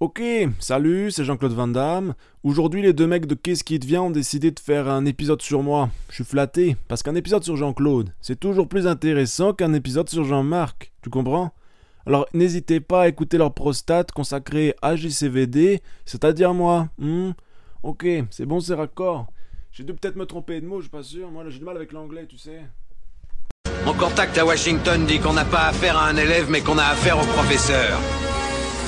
Ok, salut, c'est Jean-Claude Van Damme. Aujourd'hui, les deux mecs de Qu'est-ce qui te vient ont décidé de faire un épisode sur moi. Je suis flatté, parce qu'un épisode sur Jean-Claude, c'est toujours plus intéressant qu'un épisode sur Jean-Marc. Tu comprends? Alors, n'hésitez pas à écouter leur prostate consacrée à JCVD, c'est-à-dire moi. Hmm? Ok, c'est bon, c'est raccord. J'ai dû peut-être me tromper de mots, je suis pas sûr. Moi, j'ai du mal avec l'anglais, tu sais. Mon contact à Washington dit qu'on n'a pas affaire à un élève, mais qu'on a affaire au professeur.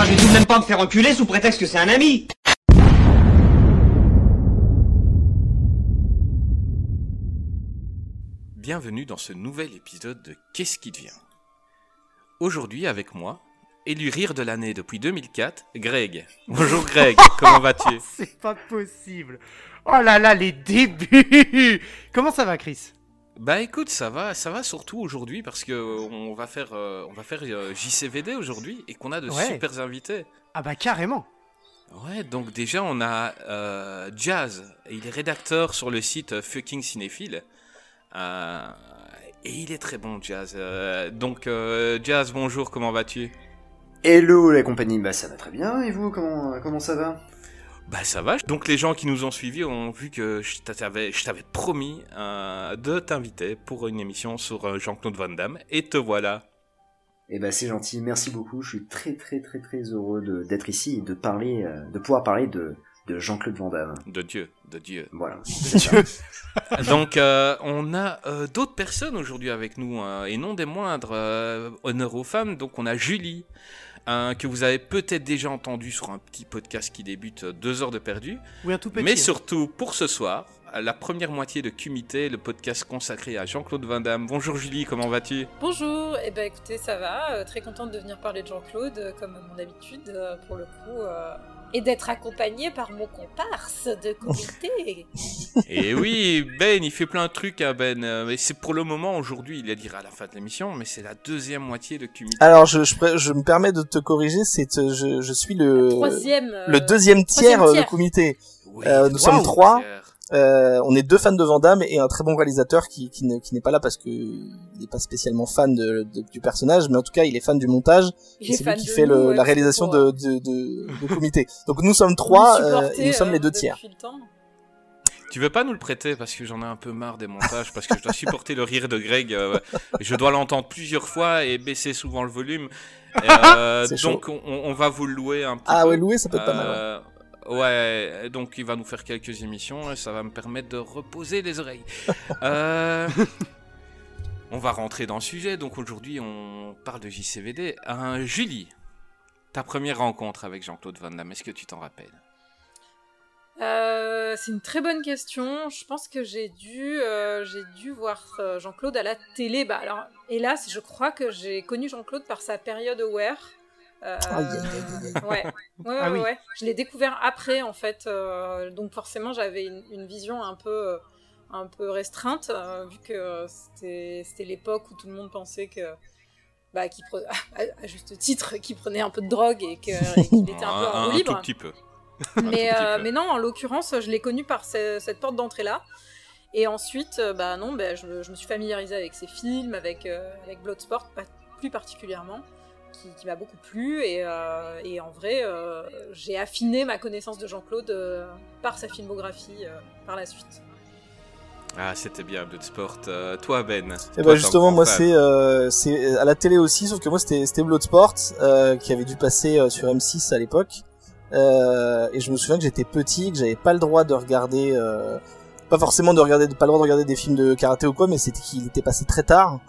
Ah, je vais tout de même pas me faire enculer sous prétexte que c'est un ami. Bienvenue dans ce nouvel épisode de Qu'est-ce qui devient? Aujourd'hui avec moi, élu rire de l'année depuis 2004, Greg. Bonjour Greg, comment vas-tu? C'est pas possible. Oh là là, les débuts. Comment ça va, Chris? Bah écoute, ça va, ça va surtout aujourd'hui parce que on va faire, euh, on va faire euh, JCVD aujourd'hui et qu'on a de Ouais. super invités. Ah bah carrément. Ouais, donc déjà on a euh, Jazz, et il est rédacteur sur le site Fucking Cinéphile. Euh, et il est très bon, Jazz. Euh, donc euh, Jazz, bonjour, comment vas-tu? Hello la compagnie, bah ça va très bien, et vous, comment, comment ça va? Bah ça va. Donc les gens qui nous ont suivis ont vu que je t'avais, je t'avais promis euh, de t'inviter pour une émission sur euh, Jean-Claude Van Damme, et te voilà. Eh bah c'est gentil, merci beaucoup, je suis très très très très heureux de- d'être ici et de parler, euh, de pouvoir parler de, de Jean-Claude Van Damme. De Dieu, de Dieu. Voilà. Dieu. Donc euh, on a euh, d'autres personnes aujourd'hui avec nous, hein, et non des moindres. euh, honneur aux femmes, donc on a Julie. Que vous avez peut-être déjà entendu sur un petit podcast qui débute euh, deux heures de perdu, Oui, un tout petit. mais hein. surtout pour ce soir, la première moitié de Cumité, le podcast consacré à Jean-Claude Van Damme. Bonjour Julie, comment vas-tu? Bonjour, et eh ben écoutez, ça va, euh, très contente de venir parler de Jean-Claude, euh, comme à mon habitude, pour le coup, euh, et d'être accompagnée par mon comparse de comité. Et oui, Ben, il fait plein de trucs, hein, Ben. euh, Mais c'est pour le moment aujourd'hui, il le dira à la fin de l'émission, mais c'est la deuxième moitié de Cumité. Alors, je, je, pré- je me permets de te corriger, c'est euh, je, je suis le Troisième. euh, le deuxième tiers troisième tiers. de comité. Oui, euh, nous sommes trois. Euh, on est deux fans de Van Damme et un très bon réalisateur qui, qui ne- qui n'est pas là parce que il n'est pas spécialement fan de, de- du personnage, mais en tout cas il est fan du montage. il et est C'est lui qui fait nous, le, ouais, la réalisation de, euh, de, de, de comité. Donc nous sommes trois euh, et nous sommes euh, les deux tiers. le. Tu veux pas nous le prêter parce que j'en ai un peu marre des montages, parce que je dois supporter le rire de Greg. euh, je dois l'entendre plusieurs fois et baisser souvent le volume. Euh, donc on, on va vous le louer un petit Ah peu. ouais, louer ça peut être pas mal. ouais. Ouais, donc il va nous faire quelques émissions et ça va me permettre de reposer les oreilles. Euh, on va rentrer dans le sujet. Donc aujourd'hui, on parle de JCVD. Euh, Julie, ta première rencontre avec Jean-Claude Van Damme, est-ce que tu t'en rappelles? Euh, c'est une très bonne question. Je pense que j'ai dû, euh, j'ai dû voir euh, Jean-Claude à la télé. Bah alors, hélas, je crois que j'ai connu Jean-Claude par sa période Aware. Euh, ouais, ouais, ouais, Ah oui. ouais. Je l'ai découvert après, en fait. euh, donc forcément, j'avais une, une vision un peu, euh, un peu restreinte, euh, vu que c'était, c'était l'époque où tout le monde pensait que, bah, à, juste titre, qu'il prenait un peu de drogue et qu'il était un peu en roue libre. tout petit peu. Mais, Un tout petit euh, peu. mais non, en l'occurrence, je l'ai connu par ce- cette porte d'entrée-là. Et ensuite, bah non, bah, je, je me suis familiarisée avec ses films, avec, euh, avec Bloodsport pas- plus particulièrement, qui, qui m'a beaucoup plu. Et, euh, et en vrai, euh, j'ai affiné ma connaissance de Jean-Claude euh, par sa filmographie euh, par la suite. Ah, c'était bien Bloodsport. Euh, toi, Ben Et toi, bah justement moi c'est euh, à la télé aussi sauf que moi c'était Bloodsport euh, qui avait dû passer euh, sur M6 à l'époque euh, et je me souviens que j'étais petit que j'avais pas le droit de regarder euh, pas forcément de regarder pas le droit de regarder des films de karaté ou quoi mais c'était qu'il était passé très tard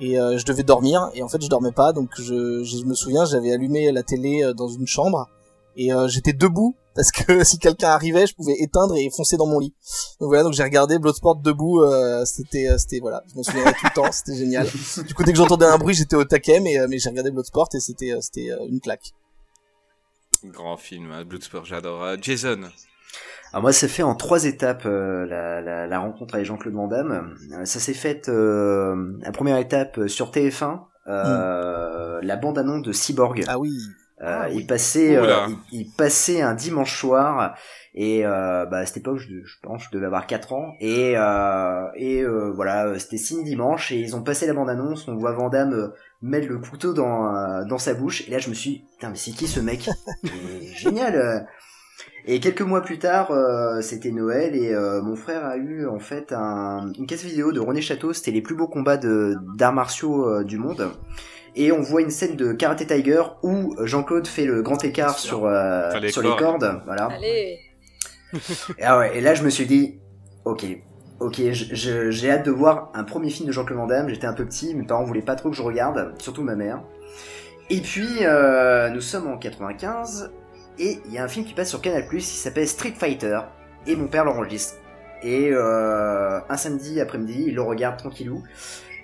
et euh, je devais dormir et en fait je dormais pas donc je je me souviens j'avais allumé la télé euh, dans une chambre et euh, j'étais debout parce que si quelqu'un arrivait je pouvais éteindre et foncer dans mon lit donc voilà, donc j'ai regardé Bloodsport debout, c'était, c'était voilà, je m'en souviendrai tout le temps, c'était génial. Du coup, dès que j'entendais un bruit, j'étais au taquet, mais, mais j'ai regardé Bloodsport et c'était, c'était une claque. Grand film, hein, Bloodsport, j'adore. Jason. Alors moi, ça fait en trois étapes euh, la, la, la rencontre avec Jean-Claude Van Damme. Euh, ça s'est fait euh, la première étape sur TF1, euh, la bande annonce de Cyborg. Ah oui. Euh, Ah il oui. passait, euh, Oula. il, il passait un dimanche soir et euh, bah, à cette époque, je, je pense, je devais avoir 4 ans et euh, et euh, voilà, euh, c'était signe dimanche et ils ont passé la bande annonce. On voit Van Damme euh, mettre le couteau dans euh, dans sa bouche et là, je me suis, dit, putain, mais c'est qui ce mec? Il Génial. Et quelques mois plus tard, euh, c'était Noël et euh, mon frère a eu en fait un, une caisse vidéo de René Château. C'était les plus beaux combats de d'arts martiaux euh, du monde. Et on voit une scène de Karate Tiger où Jean-Claude fait le grand écart sur euh, Enfin, les sur les cordes. cordes, voilà. Allez. Et, ah ouais, et là je me suis dit, ok, ok, j'ai hâte de voir un premier film de Jean-Claude Van Damme. J'étais un peu petit, mes parents voulaient pas trop que je regarde, surtout ma mère. Et puis euh, nous sommes en 95 et il y a un film qui passe sur Canal qui s'appelle Street Fighter et mon père l'enregistre. Et euh, un samedi après-midi, il le regarde tranquillou.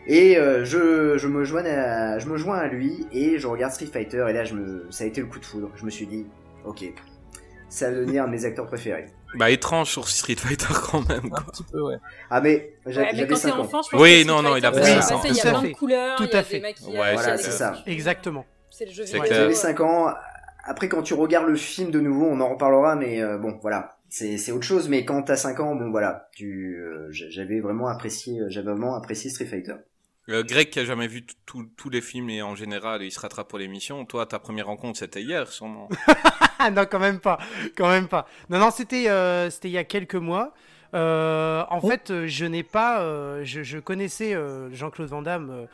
Et euh, je, je me joins à, je me joins à lui et je regarde Street Fighter et là je me, ça a été le coup de foudre. Je me suis dit, ok, ça va devenir un de mes acteurs préférés. Bah, étrange sur Street Fighter quand même, Un petit peu, ouais. Ah mais j'a- Ouais, mais j'avais quand t'es 5 ans. enfant, je pense Oui, que non, Street non, il a c'est ça. passé, Il y a plein fait. de couleurs, Tout à fait. Ouais, Voilà, c'est ça. Exactement. C'est le jeu C'est vidéo. clair. J'avais euh, 5 ans. Après, quand tu regardes le film de nouveau, on en reparlera, mais euh, bon, voilà. C'est autre chose, mais quand t'as 5 ans, bon, voilà. Tu, euh, j'a- j'avais vraiment apprécié, euh, j'avais vraiment apprécié Street Fighter. Euh, Greg qui a jamais vu tous les films et en général il se rattrape pour l'émission. Toi, ta première rencontre c'était hier sûrement. Ah non, quand même pas. Quand même pas. Non, non, c'était euh, c'était il y a quelques mois. Euh, en Oh. fait, je n'ai pas. euh, je, je connaissais euh, Jean-Claude Van Damme.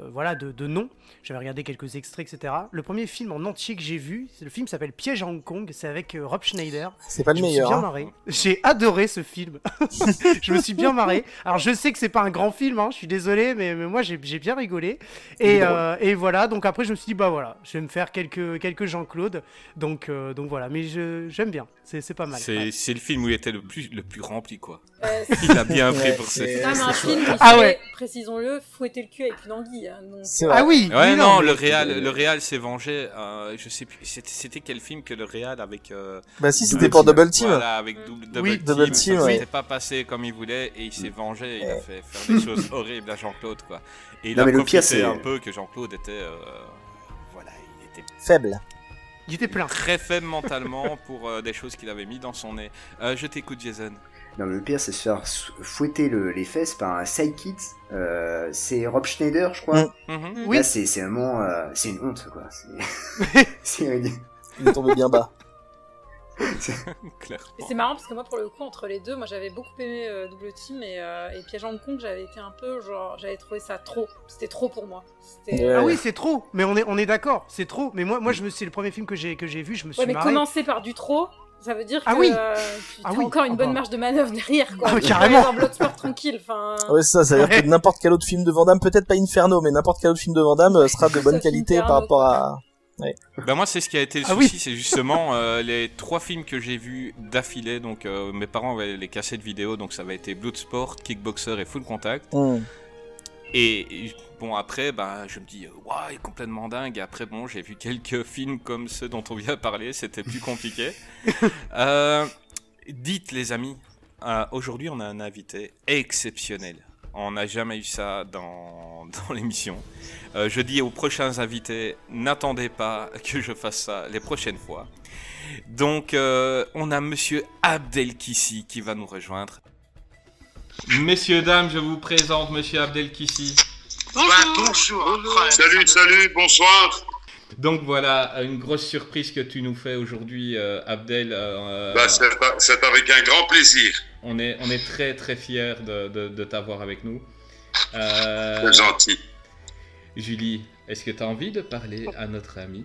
Euh, voilà, de, de nom. J'avais regardé quelques extraits, etc. Le premier film en entier que j'ai vu, c'est le film s'appelle Piège à Hong Kong. C'est avec euh, Rob Schneider. C'est pas le je me meilleur. suis bien hein. marré. J'ai adoré ce film. je me suis bien marré. Alors je sais que c'est pas un grand film, hein, je suis désolé, mais, mais moi j'ai j'ai bien rigolé. Et, euh, et voilà, donc après je me suis dit bah voilà, je vais me faire quelques, quelques Jean-Claude. Donc, euh, donc voilà, mais je- j'aime bien, c'est c'est pas mal. C'est ouais. c'est le film où il était le plus le plus rempli quoi. euh, Il a bien pris Ouais, pour ce c'est- film. C'est quand même un film qui Ah ouais. précisons-le, fouetter le cul avec une anguille. Hein, donc, vrai. Ah oui, Ouais, non, le Real, le Real s'est vengé. euh, je sais plus, c'était c'était quel film que le Real avec. euh, Bah si, Double c'était pour Team. Double Team. Voilà, avec double, double Oui, team. Double Team, ça ouais. s'était pas passé comme il voulait et il s'est vengé. Il a fait faire des choses horribles à Jean-Claude quoi. Et il Non, a mais le pire, c'est- un peu que Jean-Claude était. euh, voilà, il était Faible. Il était plein. très faible mentalement pour euh, des choses qu'il avait mis dans son nez. Euh, je t'écoute, Jason. Non, mais le pire, c'est se faire fouetter le- les fesses par un sidekick. Euh, c'est Rob Schneider, je crois. Mm. Mhm. Oui. Là, c'est c'est vraiment, euh, c'est une honte, quoi. C'est- Il est tombé bien bas. C'est marrant parce que moi, pour le coup, entre les deux, moi j'avais beaucoup aimé euh, Double Team et, euh, et Piège Hong Kong, j'avais été un peu genre, j'avais trouvé ça trop. C'était trop pour moi. Ouais. Ah oui, c'est trop. Mais on est, on est d'accord, c'est trop. Mais moi, moi, je me, c'est le premier film que j'ai, que j'ai vu, je me suis Ouais, mais marré. commencer par du trop, ça veut dire Ah que oui. euh, tu Ah as oui. encore une Ah bonne bah. marge de manœuvre derrière, quoi. Ah carrément. voir Bloodsport tranquille, enfin. Ouais, c'est ça, ça veut dire Ouais. que n'importe quel autre film de Van Damme, peut-être pas Inferno, mais n'importe quel autre film de Van Damme euh, sera de bonne qualité Inferno, par rapport à... Ben moi c'est ce qui a été le Ah souci, oui. c'est justement euh, les trois films que j'ai vus d'affilée. Donc euh, mes parents avaient les cassettes vidéo, donc ça avait été Bloodsport, Kickboxer et Full Contact. Hmm. Et, bon après, ben je me dis, waouh, il est complètement dingue. Et après bon, j'ai vu quelques films comme ceux dont on vient de parler, c'était plus compliqué. Euh, dites les amis, euh, aujourd'hui on a un invité exceptionnel. On n'a jamais eu ça dans, dans l'émission. Euh, je dis aux prochains invités, n'attendez pas que je fasse ça les prochaines fois. Donc, on a Monsieur Abdelkissi qui va nous rejoindre. Messieurs, dames, je vous présente Monsieur Abdelkissi. bonjour. Salut, salut, bonsoir. Donc voilà, une grosse surprise que tu nous fais aujourd'hui, euh, Abdel. euh, Bah, c'est avec un grand plaisir. on, est, on est très très fiers de, de- de t'avoir avec nous. Euh, gentil. Julie, est-ce que tu as envie de parler à notre ami?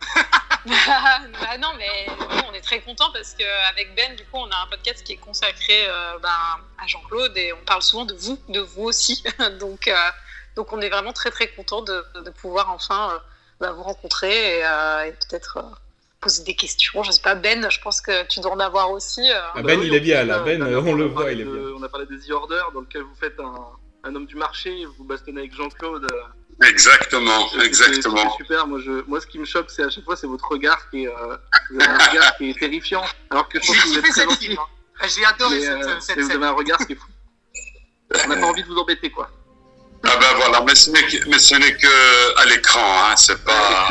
bah non, mais nous, on est très contents parce qu'avec Ben, du coup, on a un podcast qui est consacré euh, ben, à Jean-Claude et on parle souvent de vous, de vous aussi. donc, euh, donc, on est vraiment très très contents de, de pouvoir enfin euh, bah, vous rencontrer et, euh, et peut-être euh, poser des questions. Je sais pas, Ben, je pense que tu dois en avoir aussi. euh. Ah, Ben, il est bien là, Ben, on le a voit, il est de- bien. On a parlé des The Order, dans lequel vous faites un, un homme du marché, vous bastonnez avec Jean-Claude euh, Exactement, exactement. c'est super. Moi, je, moi, ce qui me choque, c'est à chaque fois, c'est votre regard qui est, euh, vous avez un regard qui est terrifiant. Alors que je pense J'ai que vous êtes très gentil. hein. J'ai adoré Mais, cette, euh, cette mais vous avez un regard qui est fou. On n'a pas envie de vous embêter, quoi. Ah ben voilà, mais ce n'est que, à l'écran, hein, c'est pas.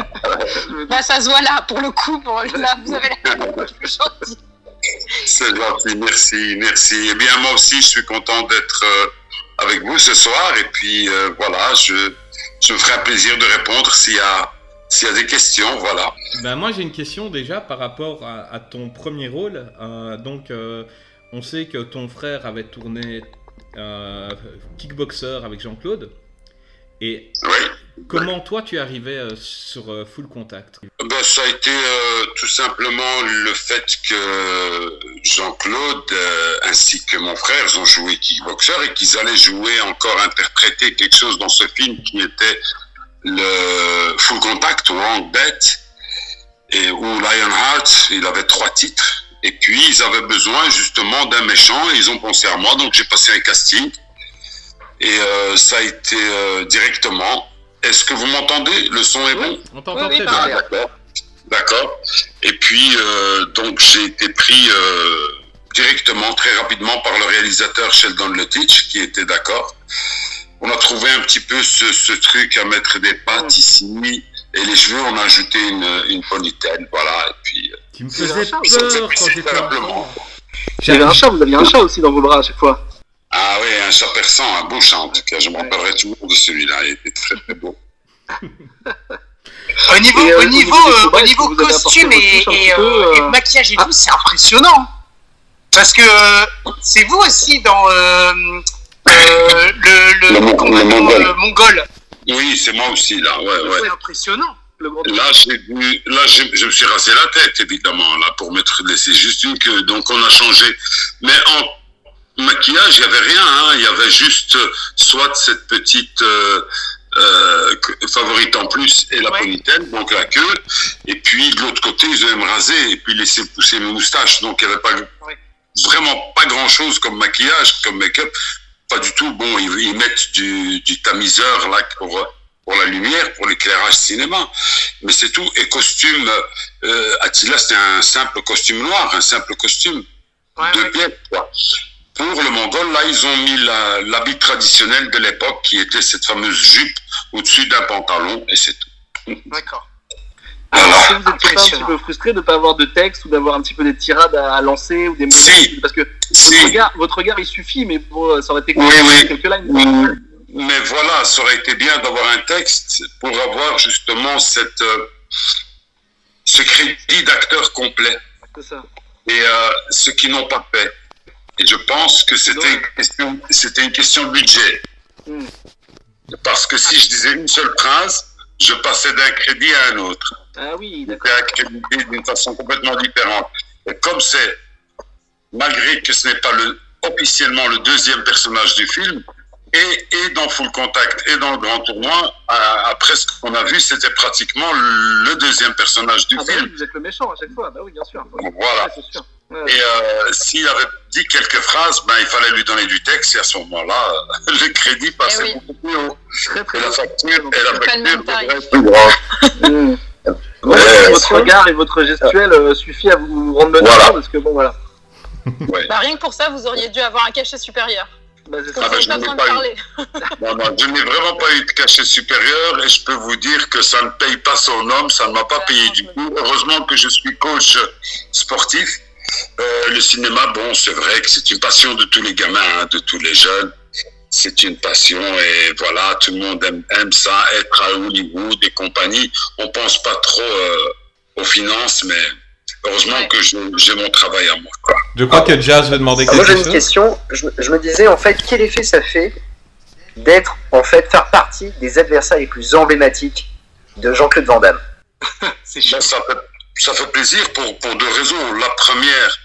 Bah, ça se voit là, pour le coup. Là, vous avez plus gentil. C'est gentil, merci, merci. Eh bien, moi aussi, je suis content d'être euh, avec vous ce soir. Et puis, euh, voilà, je, je me ferai un plaisir de répondre s'il y a, s'il y a des questions, voilà. Ben moi j'ai une question déjà par rapport à, à ton premier rôle. Euh, donc euh, on sait que ton frère avait tourné euh, Kickboxer avec Jean-Claude. Et comment toi tu arrivé euh, sur euh, Full Contact? Ben, ça a été euh, tout simplement le fait que Jean-Claude ainsi que mon frère ont joué kickboxer et qu'ils allaient jouer encore interpréter quelque chose dans ce film qui était le Full Contact ou Wrong Bet et ou Lionheart. Il avait trois titres et puis ils avaient besoin justement d'un méchant et ils ont pensé à moi donc j'ai passé un casting et ça a été directement. Est-ce que vous m'entendez? Le son est bon? On t'entend Oui, oui, très ah, bien. d'accord. D'accord. Et puis, euh, donc, j'ai été pris euh, directement, très rapidement, par le réalisateur Sheldon Lutich, qui était d'accord. On a trouvé un petit peu ce, ce truc à mettre des pattes ici, et les cheveux, on a ajouté une, une ponytail, voilà. Et puis, euh, Tu me Vous avez faisais peur quand j'étais avez un chat, vous aviez un chat aussi dans vos bras à chaque fois. Ah oui, un chat persan, un beau chat, en tout cas. Je me rappellerai toujours de celui-là. Il était très, très beau. Au niveau, Et, euh, au au niveau, euh, au niveau apporté costume et, et, euh, peu, et euh, maquillage et ah. tout, c'est impressionnant. Parce que euh, c'est vous aussi dans euh, euh, le, le, Le mon- le mongol. euh, mongol. Oui, c'est moi aussi, là. Ouais, ouais. C'est impressionnant. Là, j'ai dû- là, je, je me suis rasé la tête, évidemment, là, pour mettre, laisser juste une queue. Donc, on a changé. Mais en maquillage, il y avait rien, hein. Il y avait juste, euh, soit cette petite, euh, euh, favorite en plus et la Ouais. ponytail, donc la queue. Et puis, de l'autre côté, ils allaient me raser et puis laisser pousser mes moustaches. Donc, il n'y avait pas, Ouais. vraiment pas grand chose comme maquillage, comme make-up. Pas du tout. Bon, ils, ils mettent du, du tamiseur, là, pour, pour la lumière, pour l'éclairage cinéma. Mais c'est tout. Et costume, euh, Attila, c'était un simple costume noir, un simple costume. Ouais, deux ouais. pièces, quoi. Pour le Mongol, là, ils ont mis l'habit traditionnel de l'époque, qui était cette fameuse jupe au-dessus d'un pantalon, et c'est tout. D'accord. Est-ce que vous êtes pas un petit peu frustré de ne pas avoir de texte ou d'avoir un petit peu des tirades à, lancer ou des mots Si. Parce que Si. votre regard, votre regard, il suffit, mais bon, ça aurait été Oui, oui. quelques lines. Mm, Mais voilà, ça aurait été bien d'avoir un texte pour avoir justement cette, euh, ce crédit d'acteur complet. C'est ça. Et euh, ceux qui n'ont pas fait. Et je pense que c'était une question, c'était une question de budget. Mm. Parce que si je disais une seule phrase, je passais d'un crédit à un autre. Ah oui, d'accord. J'étais d'une façon complètement différente. Et comme c'est, malgré que ce n'est pas le, officiellement le deuxième personnage du film, et, et dans Full Contact et dans le grand tournoi, à- après ce qu'on a vu, c'était pratiquement le deuxième personnage du Ah bah film. oui, vous êtes le méchant à chaque fois. Bah oui, bien sûr. Voilà. Et euh, s'il avait dit quelques phrases, ben, il fallait lui donner du texte, et à ce moment-là, euh, le crédit passait Eh oui. beaucoup plus haut. Très très Et la facture, et la facture devrait plus grande. Mm. Votre regard et votre gestuelle euh, suffit à vous rendre le Voilà. parce que bon voilà. Bah, rien que pour ça, vous auriez dû avoir un cachet supérieur. Bah. Ah bah, je pas n'ai besoin de pas eu. parler. Non, non, je n'ai vraiment pas eu de cachet supérieur et je peux vous dire que ça ne paye pas son homme, ça ne m'a pas Ah, payé du tout. Heureusement que je suis coach sportif. Euh, le cinéma, bon, c'est vrai que c'est une passion de tous les gamins, hein, de tous les jeunes. C'est une passion et voilà, tout le monde aime, aime ça, être à Hollywood et compagnie. On pense pas trop euh, aux finances, mais heureusement Ouais. que j'ai mon travail à moi. Quoi. Je crois que Jazz veut demander Alors moi j'ai quelque une chose. question. Je, me- je me disais en fait quel effet ça fait d'être en fait faire partie des adversaires les plus emblématiques de Jean-Claude Van Damme? C'est. Ben, ça, ça fait plaisir pour, pour deux raisons. La première,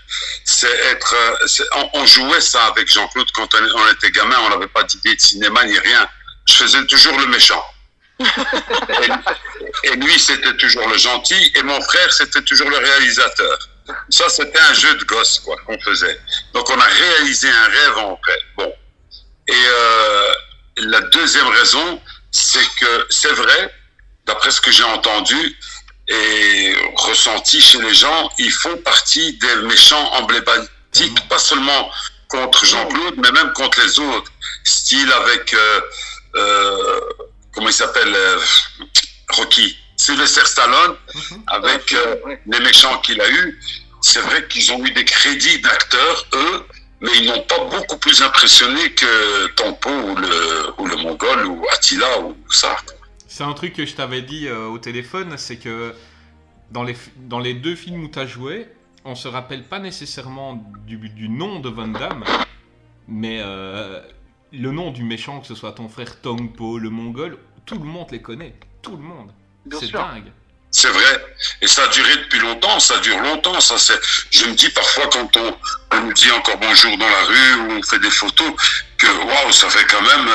c'est être. euh, on, jouait ça avec Jean-Claude quand on, était gamin, on n'avait pas d'idée de cinéma ni rien. Je faisais toujours le méchant. et, et lui, c'était toujours le gentil, et mon frère, c'était toujours le réalisateur. Ça, c'était un jeu de gosse, quoi, qu'on faisait. Donc, on a réalisé un rêve en vrai. Bon. Et euh, la deuxième raison, c'est que c'est vrai, d'après ce que j'ai entendu et ressenti chez les gens, ils font partie des méchants emblématiques, pas seulement contre Jean-Claude, mais même contre les autres. Style avec, euh, euh, comment il s'appelle, euh, Rocky, Sylvester Stallone, avec euh, les méchants qu'il a eu. C'est vrai qu'ils ont eu des crédits d'acteurs, eux, mais ils n'ont pas beaucoup plus impressionné que Tempo ou le, ou le Mongol ou Attila ou ça. C'est un truc que je t'avais dit euh, au téléphone, c'est que dans les, dans les deux films où tu as joué, on se rappelle pas nécessairement du, du nom de Van Damme, mais euh, le nom du méchant, que ce soit ton frère Tongpo, le Mongol, tout le monde les connaît. Tout le monde. Bien C'est sûr. dingue. C'est vrai. Et ça a duré depuis longtemps, ça dure longtemps. Ça, c'est, je me dis parfois quand on, on nous dit encore bonjour dans la rue ou on fait des photos, que waouh, ça fait quand même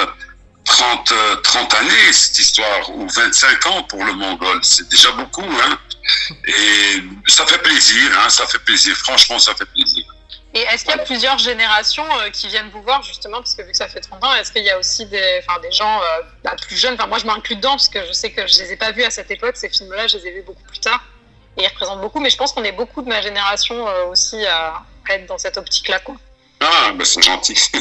30, euh, 30 années cette histoire, ou 25 ans pour le Mongol. C'est déjà beaucoup, hein. Et ça fait plaisir, hein, ça fait plaisir. Franchement, ça fait plaisir. Et est-ce qu'il y a plusieurs générations euh, qui viennent vous voir justement parce que vu que ça fait 30 ans, est-ce qu'il y a aussi des, des gens euh, bah, plus jeunes? Enfin moi je m'inclus dedans parce que je sais que je les ai pas vus à cette époque. Ces films-là, je les ai vus beaucoup plus tard et ils représentent beaucoup. Mais je pense qu'on est beaucoup de ma génération euh, aussi à, être dans cette optique-là, quoi. Ah, ben c'est gentil.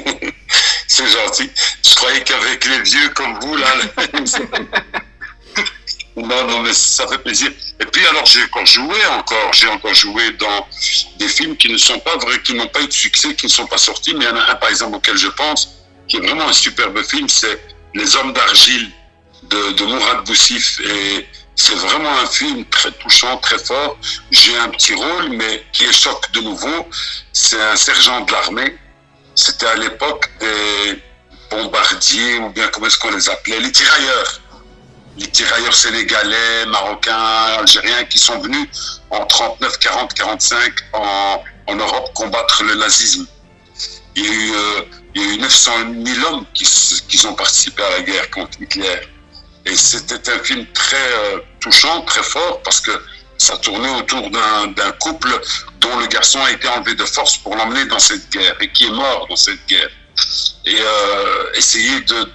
c'est gentil. Je croyais qu'avec les vieux comme vous, là. non, non, mais ça fait plaisir. Et puis, alors, j'ai encore joué encore. J'ai encore joué dans des films qui ne sont pas vrais, qui n'ont pas eu de succès, qui ne sont pas sortis. Mais il y en a un, par exemple, auquel je pense, qui est vraiment un superbe film, c'est Les Hommes d'Argile de, de Mourad Boussif. Et c'est vraiment un film très touchant, très fort. J'ai un petit rôle, mais qui est choc de nouveau. C'est un sergent de l'armée. C'était à l'époque des bombardiers, ou bien comment est-ce qu'on les appelait, les tirailleurs. Les tirailleurs sénégalais, marocains, algériens qui sont venus en 39, 40, 45 en, en Europe combattre le nazisme. Il y a eu, euh, il y a eu 900 000 hommes qui, qui ont participé à la guerre contre Hitler. Et c'était un film très euh, touchant, très fort, parce que ça tournait autour d'un couple dont le garçon a été enlevé de force pour l'emmener dans cette guerre et qui est mort dans cette guerre. Et euh, essayer de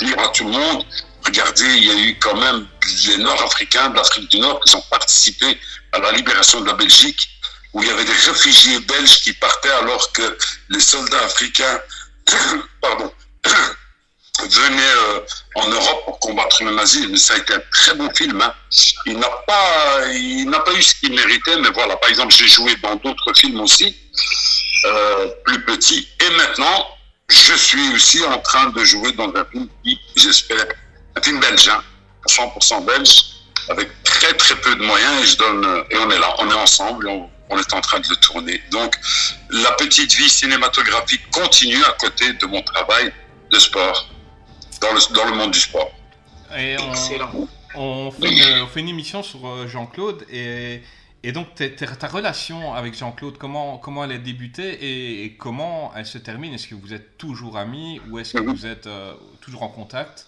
dire à tout le monde, regardez, il y a eu quand même les Nord-Africains de l'Afrique du Nord qui ont participé à la libération de la Belgique, où il y avait des réfugiés belges qui partaient alors que les soldats africains, pardon, venaient euh, en Europe pour combattre le nazisme. Ça a été un très bon film. hein. Il n'a pas, il n'a pas eu ce qu'il méritait, mais voilà. Par exemple, j'ai joué dans d'autres films aussi, euh, plus petits. Et maintenant, je suis aussi en train de jouer dans un film qui, j'espère, un film belge, hein, 100% belge, avec très très peu de moyens. Et je donne, et on est là, on est ensemble, on est en train de le tourner. Donc, la petite vie cinématographique continue à côté de mon travail de sport, dans le, dans le monde du sport. Et on, Excellent. On fait, une, on fait une émission sur euh, Jean-Claude et, et donc ta relation avec Jean-Claude, comment, comment elle a débuté et, et comment elle se termine? Est-ce que vous êtes toujours amis ou est-ce que vous êtes euh, toujours en contact?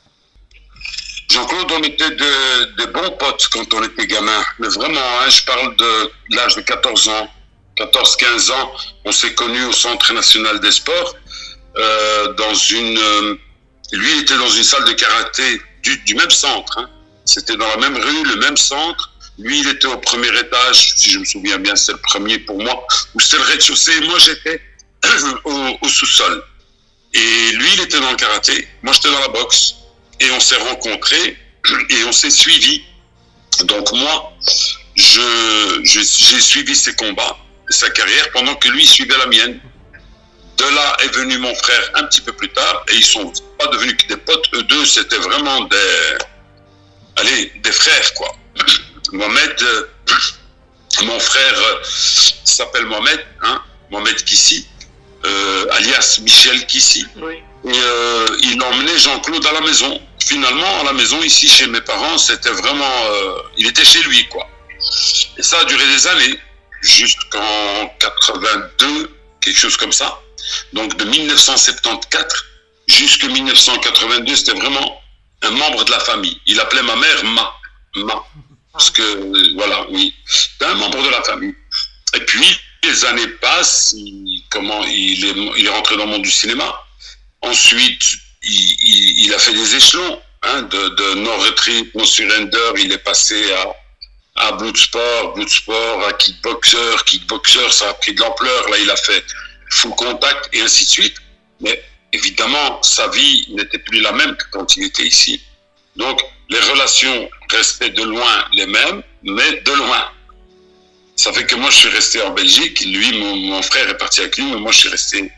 Jean-Claude, on était de, de bons potes quand on était gamin. Mais vraiment, hein, je parle de l'âge de 14 ans. 14-15 ans, on s'est connus au Centre national des sports. euh, dans une, euh, lui, il était dans une salle de karaté du, même centre. hein. C'était dans la même rue, le même centre. Lui, il était au premier étage, si je me souviens bien, c'est le premier pour moi, ou c'était le rez-de-chaussée. Moi, j'étais au, au sous-sol. Et lui, il était dans le karaté. Moi, j'étais dans la boxe et on s'est rencontrés et on s'est suivis. Donc moi, je- j'ai suivi ses combats, sa carrière, pendant que lui suivait la mienne. De là est venu mon frère un petit peu plus tard et ils sont pas devenus que des potes. Eux deux, c'était vraiment des, allez, des frères quoi. Mohamed, euh, mon frère euh, s'appelle Mohamed, hein, Mohamed Kissi, euh, alias Michel Kissi. Et il emmenait Jean-Claude à la maison. Finalement, à la maison, ici, chez mes parents, c'était vraiment... il était chez lui, quoi. Et ça a duré des années, jusqu'en 82, quelque chose comme ça. Donc de 1974 jusqu'en 1982, c'était vraiment un membre de la famille. Il appelait ma mère Ma. Ma. Parce que, voilà, oui. C'était un membre de la famille. Et puis, les années passent, il, comment, il, est, il est rentré dans le monde du cinéma. Ensuite, il a fait des échelons. Hein, de, de No Retreat, No Surrender, il est passé à, à Bloodsport, Bloodsport, à Kickboxer, Kickboxer, ça a pris de l'ampleur. Là, il a fait Full Contact et ainsi de suite. Mais évidemment, sa vie n'était plus la même que quand il était ici. Donc, les relations restaient de loin les mêmes, mais de loin. Ça fait que moi, je suis resté en Belgique. Lui, mon, frère est parti avec lui, mais moi, je suis resté.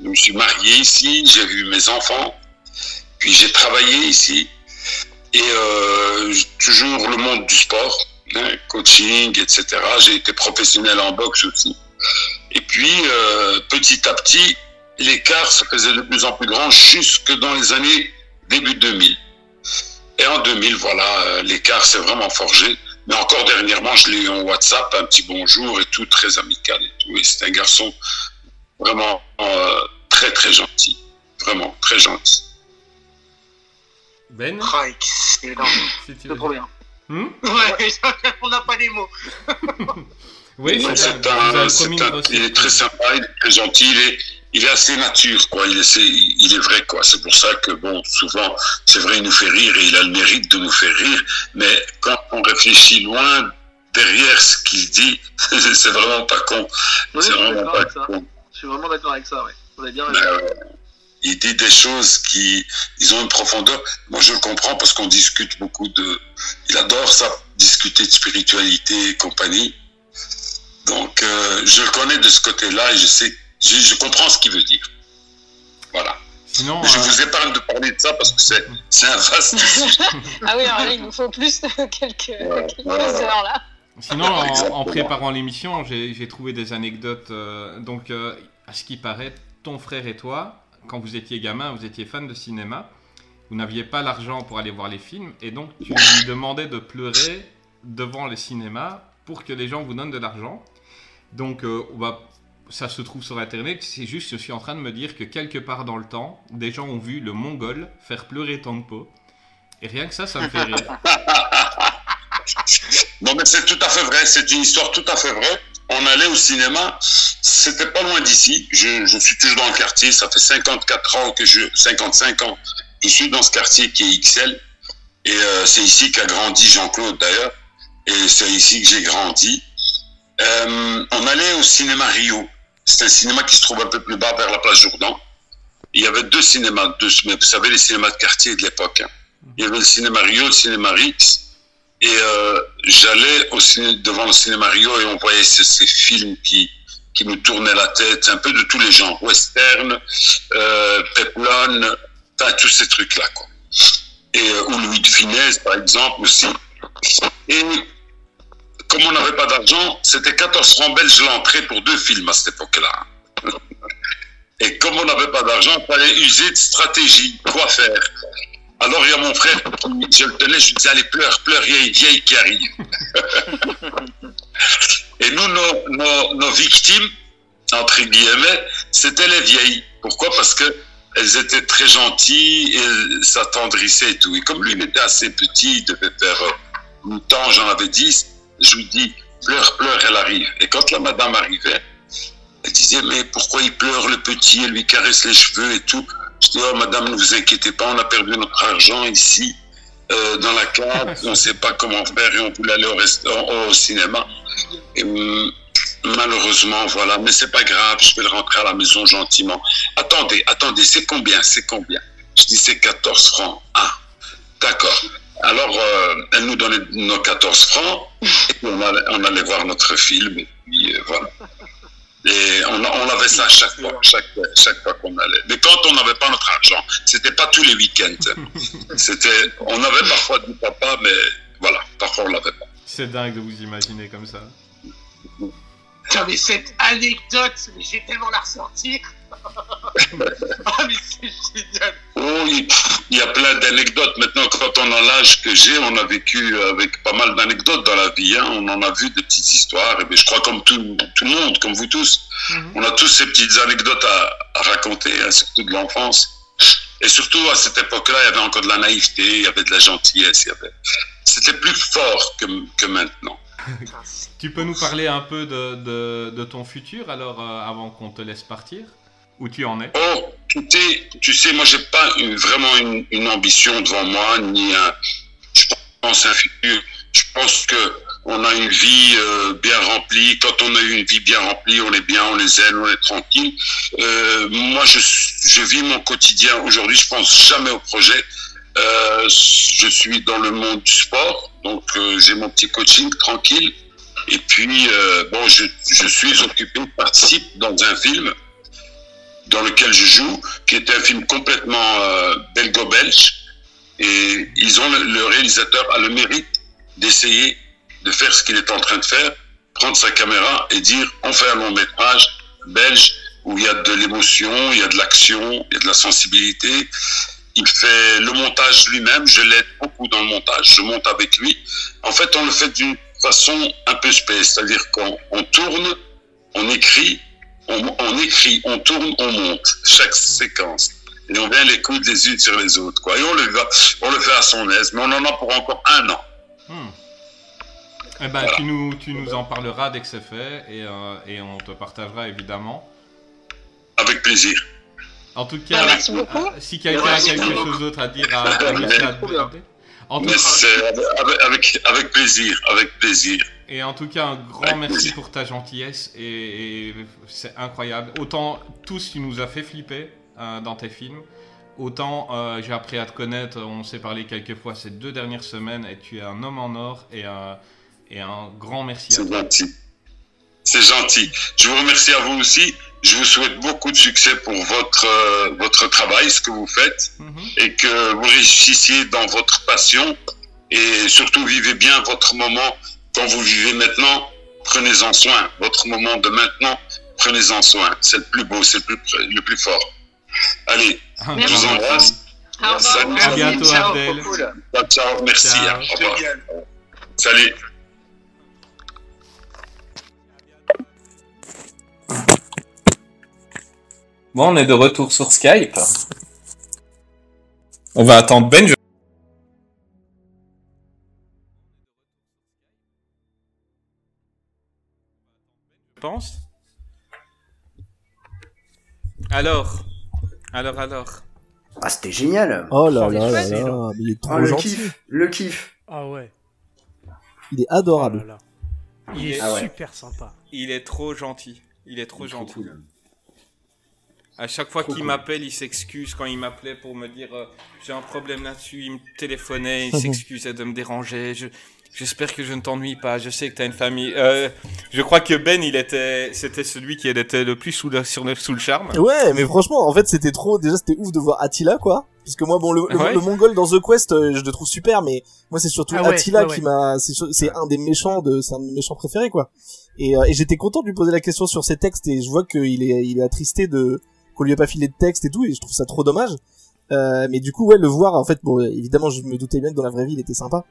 Je me suis marié ici, j'ai vu mes enfants, puis j'ai travaillé ici. Et euh, toujours le monde du sport, hein, coaching, etc. J'ai été professionnel en boxe aussi. Et puis, euh, petit à petit, l'écart se faisait de plus en plus grand jusque dans les années début 2000. Et en 2000, voilà, euh, l'écart s'est vraiment forgé. Mais encore dernièrement, je l'ai eu en WhatsApp, un petit bonjour et tout, très amical et tout. Et c'est un garçon vraiment euh, très très gentil. Vraiment, très gentil. Ben Ah, excellent. C'est trop bien. Hmm Ouais, on n'a pas les mots. Oui, c'est un- il est très sympa, il est très gentil, il est, il est assez nature, quoi. Il est, c'est- il est vrai, quoi. C'est pour ça que, bon, souvent, c'est vrai, il nous fait rire et il a le mérite de nous faire rire, mais quand on réfléchit loin derrière ce qu'il dit, c'est vraiment pas con. Oui, c'est vraiment pas con. Je suis vraiment d'accord avec ça, ouais. Vous avez bien Ben, raison. euh, il dit des choses qui ils ont une profondeur. Moi, je le comprends parce qu'on discute beaucoup de. Il adore ça, discuter de spiritualité et compagnie. Donc, euh, je le connais de ce côté-là et je sais, je, je comprends ce qu'il veut dire. Voilà. Sinon, je euh, vous épargne de parler de ça parce que c'est c'est un vaste sujet. Ah oui, alors là, il nous faut plus de quelques, quelques ouais, heures là. Sinon, en, préparant l'émission, j'ai trouvé des anecdotes. euh, donc, euh, à ce qui paraît, ton frère et toi, quand vous étiez gamin, vous étiez fan de cinéma. Vous n'aviez pas l'argent pour aller voir les films, et donc tu lui demandais de pleurer devant le cinéma pour que les gens vous donnent de l'argent. Donc, euh, on va- ça se trouve sur internet. C'est juste, je suis en train de me dire que quelque part dans le temps, des gens ont vu le Mongol faire pleurer Tangpo. Et rien que ça, ça me fait rire. Non, mais c'est tout à fait vrai. C'est une histoire tout à fait vraie. On allait au cinéma. C'était pas loin d'ici. Je, suis toujours dans le quartier. Ça fait 54 ans que je, 55 ans, je suis dans ce quartier qui est XL. Et euh, c'est ici qu'a grandi Jean-Claude d'ailleurs. Et c'est ici que j'ai grandi. Euh, on allait au cinéma Rio. C'est un cinéma qui se trouve un peu plus bas vers la place Jourdan. Il y avait deux cinémas, deux, vous savez, les cinémas de quartier de l'époque. hein. Il y avait le cinéma Rio, le cinéma Rix. Et euh, j'allais devant le cinéma Rio et on voyait ces, films qui, qui nous tournaient la tête, un peu de tous les genres, western, euh, peplon, enfin tous ces trucs-là, quoi. Et euh, ou Louis de Funès, par exemple, aussi. Et comme on n'avait pas d'argent, c'était 14 francs belges l'entrée pour deux films à cette époque-là. Et comme on n'avait pas d'argent, il fallait user de stratégie. Quoi faire? Alors il y a mon frère, je le tenais, je lui disais, allez, pleure, pleure, il y a une vieille qui arrive. Et nous, nos, nos, victimes, entre guillemets, c'était les vieilles. Pourquoi? Parce que elles étaient très gentilles et s'attendrissaient et tout. Et comme lui, il était assez petit, il devait faire euh, 8 ans, j'en avais 10, je lui dis, pleure, pleure, elle arrive. Et quand la madame arrivait, elle disait, mais pourquoi il pleure le petit Elle lui caresse les cheveux et tout. Je dis, oh madame, ne vous inquiétez pas, on a perdu notre argent ici, euh, dans la cave, on ne sait pas comment faire et on voulait aller au, restaurant, au cinéma. Et, hum, malheureusement, voilà, mais c'est pas grave, je vais le rentrer à la maison gentiment. Attendez, attendez, c'est combien C'est combien? Je dis, c'est 14 francs. Ah, d'accord. Alors, euh, elle nous donnait nos 14 francs et puis on allait, on allait voir notre film et puis euh, voilà. Et on, on avait ça chaque fois, chaque, chaque fois qu'on allait. Mais quand on n'avait pas notre argent, c'était pas tous les week-ends. C'était, on avait parfois du papa, mais voilà, parfois on l'avait pas. C'est dingue de vous imaginer comme ça. Putain, mais cette anecdote, mais j'ai tellement la ressortir. ah, mais c'est génial. Oh, il y a plein d'anecdotes. Maintenant, quand on a l'âge que j'ai, on a vécu avec pas mal d'anecdotes dans la vie. hein. On en a vu des petites histoires. Et bien, je crois comme tout, tout le monde, comme vous tous, on a tous ces petites anecdotes à, à raconter, hein, surtout de l'enfance. Et surtout, à cette époque-là, il y avait encore de la naïveté, il y avait de la gentillesse. il y avait... C'était plus fort que, que maintenant. Tu peux nous parler un peu de, de, de ton futur alors euh, avant qu'on te laisse partir? Où tu en es? Oh, écoutez, tu sais, moi, j'ai pas vraiment une, ambition devant moi, ni un, je pense un futur. Je pense que a une vie euh, bien remplie. Quand on a une vie bien remplie, on est bien, on est zen, on est tranquille. Euh, moi, je, je vis mon quotidien aujourd'hui. Je pense jamais au projet. Euh, je suis dans le monde du sport, donc j'ai mon petit coaching tranquille. Et puis, bon, je, je suis occupé, je participe dans un film dans lequel je joue, qui est un film complètement euh, belgo-belge. Et ils ont le, réalisateur a le mérite d'essayer de faire ce qu'il est en train de faire, prendre sa caméra et dire on fait un long métrage belge où il y a de l'émotion, il y a de l'action, il y a de la sensibilité. Il fait le montage lui-même, je l'aide beaucoup dans le montage, je monte avec lui. En fait, on le fait d'une façon un peu space, c'est-à-dire qu'on on tourne, on écrit, on, on écrit, on tourne, on monte chaque séquence. Et on vient les coudes les unes sur les autres. Quoi. Et on le, va, on le fait à son aise, mais on en a pour encore un an. Hmm. Eh ben, tu, nous, tu nous en parleras dès que c'est fait et, euh, et on te partagera évidemment. Avec plaisir. En tout cas, Ah, merci beaucoup. euh, si quelqu'un a quelque beaucoup. chose d'autre à dire à, à en tout c'est avec, plaisir, avec plaisir. Et en tout cas, un grand merci pour ta gentillesse et, et c'est incroyable. Autant tous tu nous as fait flipper euh, dans tes films, autant euh, j'ai appris à te connaître. On s'est parlé quelques fois ces deux dernières semaines et tu es un homme en or et, un- et un grand merci à C'est toi. gentil. C'est gentil. Je vous remercie à vous aussi. Je vous souhaite beaucoup de succès pour votre, euh, votre travail, ce que vous faites, et que vous réussissiez dans votre passion, et surtout vivez bien votre moment quand vous vivez maintenant. Prenez-en soin. Votre moment de maintenant, prenez-en soin. C'est le plus beau, c'est le plus, le plus fort. Allez, je vous embrasse. Au revoir. Salut. À bientôt, Abdel. Ciao, ciao. Merci. Ciao. Au revoir. Salut. Bon, on est de retour sur Skype. On va attendre Ben. Je pense. Alors, alors, alors. Ah, c'était génial. Oh là là là là, mais il est trop Ah, le gentil. kiff, le kiff. Ah ouais. Il est adorable. Oh là là. Il est Ah ouais. super sympa. Il est trop gentil. Il est trop Il est trop gentil. cool. À chaque fois qu'il cool. m'appelle, il s'excuse. Quand il m'appelait pour me dire euh, j'ai un problème là-dessus, il me téléphonait, il s'excusait de me déranger. Je- J'espère que je ne t'ennuie pas. Je sais que tu as une famille. Euh, je crois que Ben, il était, c'était celui qui était le plus sous le, sur le, sous le charme. Ouais, mais franchement, en fait, c'était trop. Déjà, c'était ouf de voir Attila, quoi. Parce que moi, bon, le, le, Ouais. le mongol dans The Quest, euh, je le trouve super, mais moi, c'est surtout Ah ouais, Attila ouais, qui m'a. C'est un des méchants de, c'est un de mes méchants préférés, quoi. Et, euh, et j'étais content de lui poser la question sur ses textes, et je vois qu'il est, il est attristé de qu'on lui a pas filé de texte et tout, et je trouve ça trop dommage. Euh, mais du coup, ouais, le voir, en fait, bon, évidemment, je me doutais bien que dans la vraie vie, il était sympa.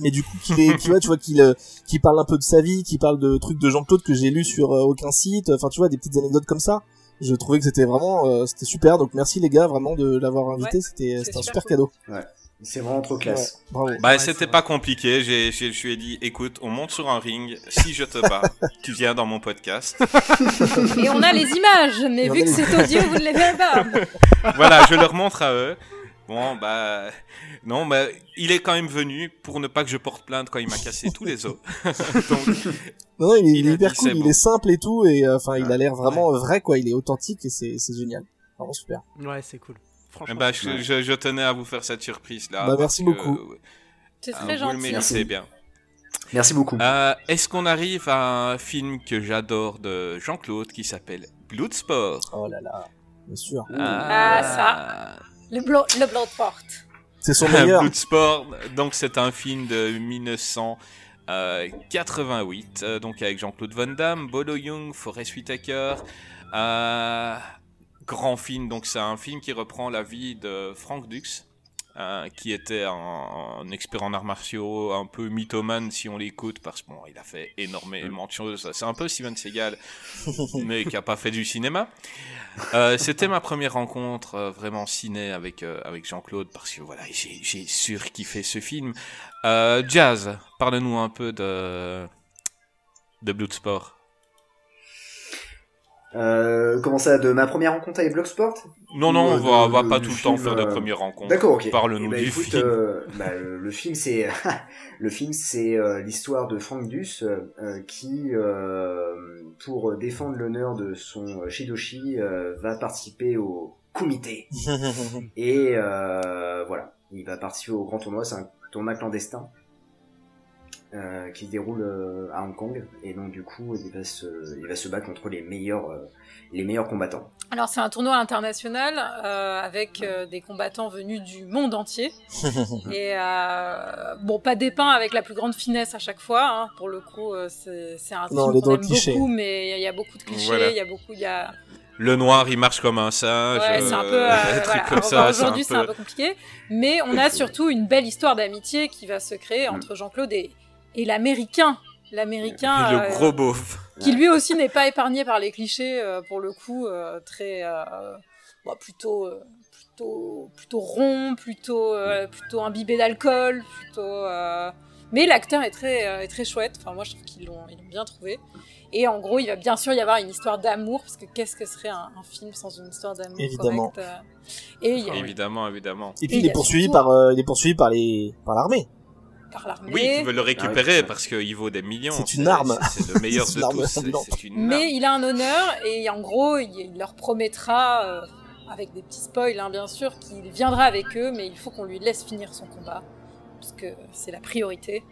Mais du coup, qu'il est, tu vois, tu vois qu'il, euh, qu'il parle un peu de sa vie, qu'il parle de trucs de Jean-Claude que j'ai lu sur euh, aucun site. Enfin, tu vois, des petites anecdotes comme ça. Je trouvais que c'était vraiment, euh, c'était super. Donc merci les gars, vraiment de l'avoir invité. Ouais, c'était, c'était un super super cool. cadeau. Ouais. C'est vraiment trop classe. Ouais, bravo. Bah, c'était pas compliqué. J'ai, j'ai- je lui ai dit, écoute, on monte sur un ring. Si je te bats, tu viens dans mon podcast. Et on a les images, mais vu que c'est audio, vous ne les verrez pas. voilà, je leur montre à eux. Bon, bah, non, bah, il est quand même venu pour ne pas que je porte plainte quand il m'a cassé tous les os. Donc, Non, non, il est, il Il est a hyper dit, cool, il bon. est simple et tout, et euh, enfin, il a l'air vraiment vrai, quoi. Il est authentique et c'est, c'est génial. Vraiment super. Ouais, c'est cool. Franchement. bah, je, je- je tenais à vous faire cette surprise là. Bah, merci que, beaucoup. euh, C'est euh, très vous le gentil. méritez Merci. bien. Merci beaucoup. Euh, Est-ce qu'on arrive à un film que j'adore de Jean-Claude qui s'appelle Bloodsport? Oh là là, bien sûr. Ah, ça. Le, blo le Bloodsport. C'est son meilleur. Bloodsport, donc c'est un film de 1988, euh, donc avec Jean-Claude Van Damme, Bolo Young, Forest Whitaker. Euh, grand film, donc c'est un film qui reprend la vie de Frank Dux, euh, qui était un, un expert en arts martiaux, un peu mythomane si on l'écoute, parce que bon, il a fait énormément de choses. C'est un peu Steven Seagal, mais qui a pas fait du cinéma. Euh, C'était ma première rencontre euh, vraiment ciné avec, avec Jean-Claude, parce que voilà, j'ai j'ai surkiffé ce film. Jazz, parle-nous un peu de, de Bloodsport. Euh, comment ça, de ma première rencontre avec Bloodsport? Non, non, on euh, va, on de- va de- pas tout le temps film, faire de euh, première rencontre. D'accord, ok. Parle-nous Eh ben, du écoute, film. euh, bah, le, film, c'est le film, c'est euh, l'histoire de Frank Duss euh, qui, euh, pour défendre l'honneur de son Shidoshi, euh, va participer au comité. Et euh, voilà, il va participer au grand tournoi. C'est un tournoi clandestin. Euh, qui se déroule euh, à Hong Kong et donc du coup il va se, il va se battre contre les meilleurs, euh, les meilleurs combattants. Alors c'est un tournoi international euh, avec euh, des combattants venus du monde entier. Et euh, bon, pas dépeint avec la plus grande finesse à chaque fois. hein. Pour le coup, euh, c'est c'est un Non, on film qu'on aime cliché. beaucoup, mais il y a- il y, a beaucoup de clichés. Il Voilà. y a beaucoup, il y a. Le noir, il marche comme un singe. Ouais, c'est un peu. euh, des trucs voilà. comme Alors, ça. c'est Aujourd'hui, c'est un peu compliqué, mais on a surtout une belle histoire d'amitié qui va se créer entre Jean-Claude et, et l'américain. L'américain. Le euh, gros beauf. qui lui aussi n'est pas épargné par les clichés euh, pour le coup euh, très euh, bah, plutôt euh, plutôt plutôt rond plutôt euh, plutôt imbibé d'alcool plutôt euh, mais l'acteur est très euh, est très chouette enfin moi je trouve qu'ils l'ont ils l'ont bien trouvé et en gros il va bien sûr y avoir une histoire d'amour parce que qu'est-ce que serait un, un film sans une histoire d'amour Évidemment. correcte, euh. et il y a Évidemment, évidemment. Et puis Et il il y est poursuivi surtout- par, euh, il est poursuivi par les, par l'armée. Par l'armée Oui, ils veulent le Ah récupérer parce qu'il vaut des millions. C'est une arme. C'est le meilleur de tous. c'est- ambulante. C'est une arme. Mais il a un honneur et en gros, il, il leur promettra, euh, avec des petits spoils hein, bien sûr, qu'il viendra avec eux, mais il faut qu'on lui laisse finir son combat, parce que c'est la priorité.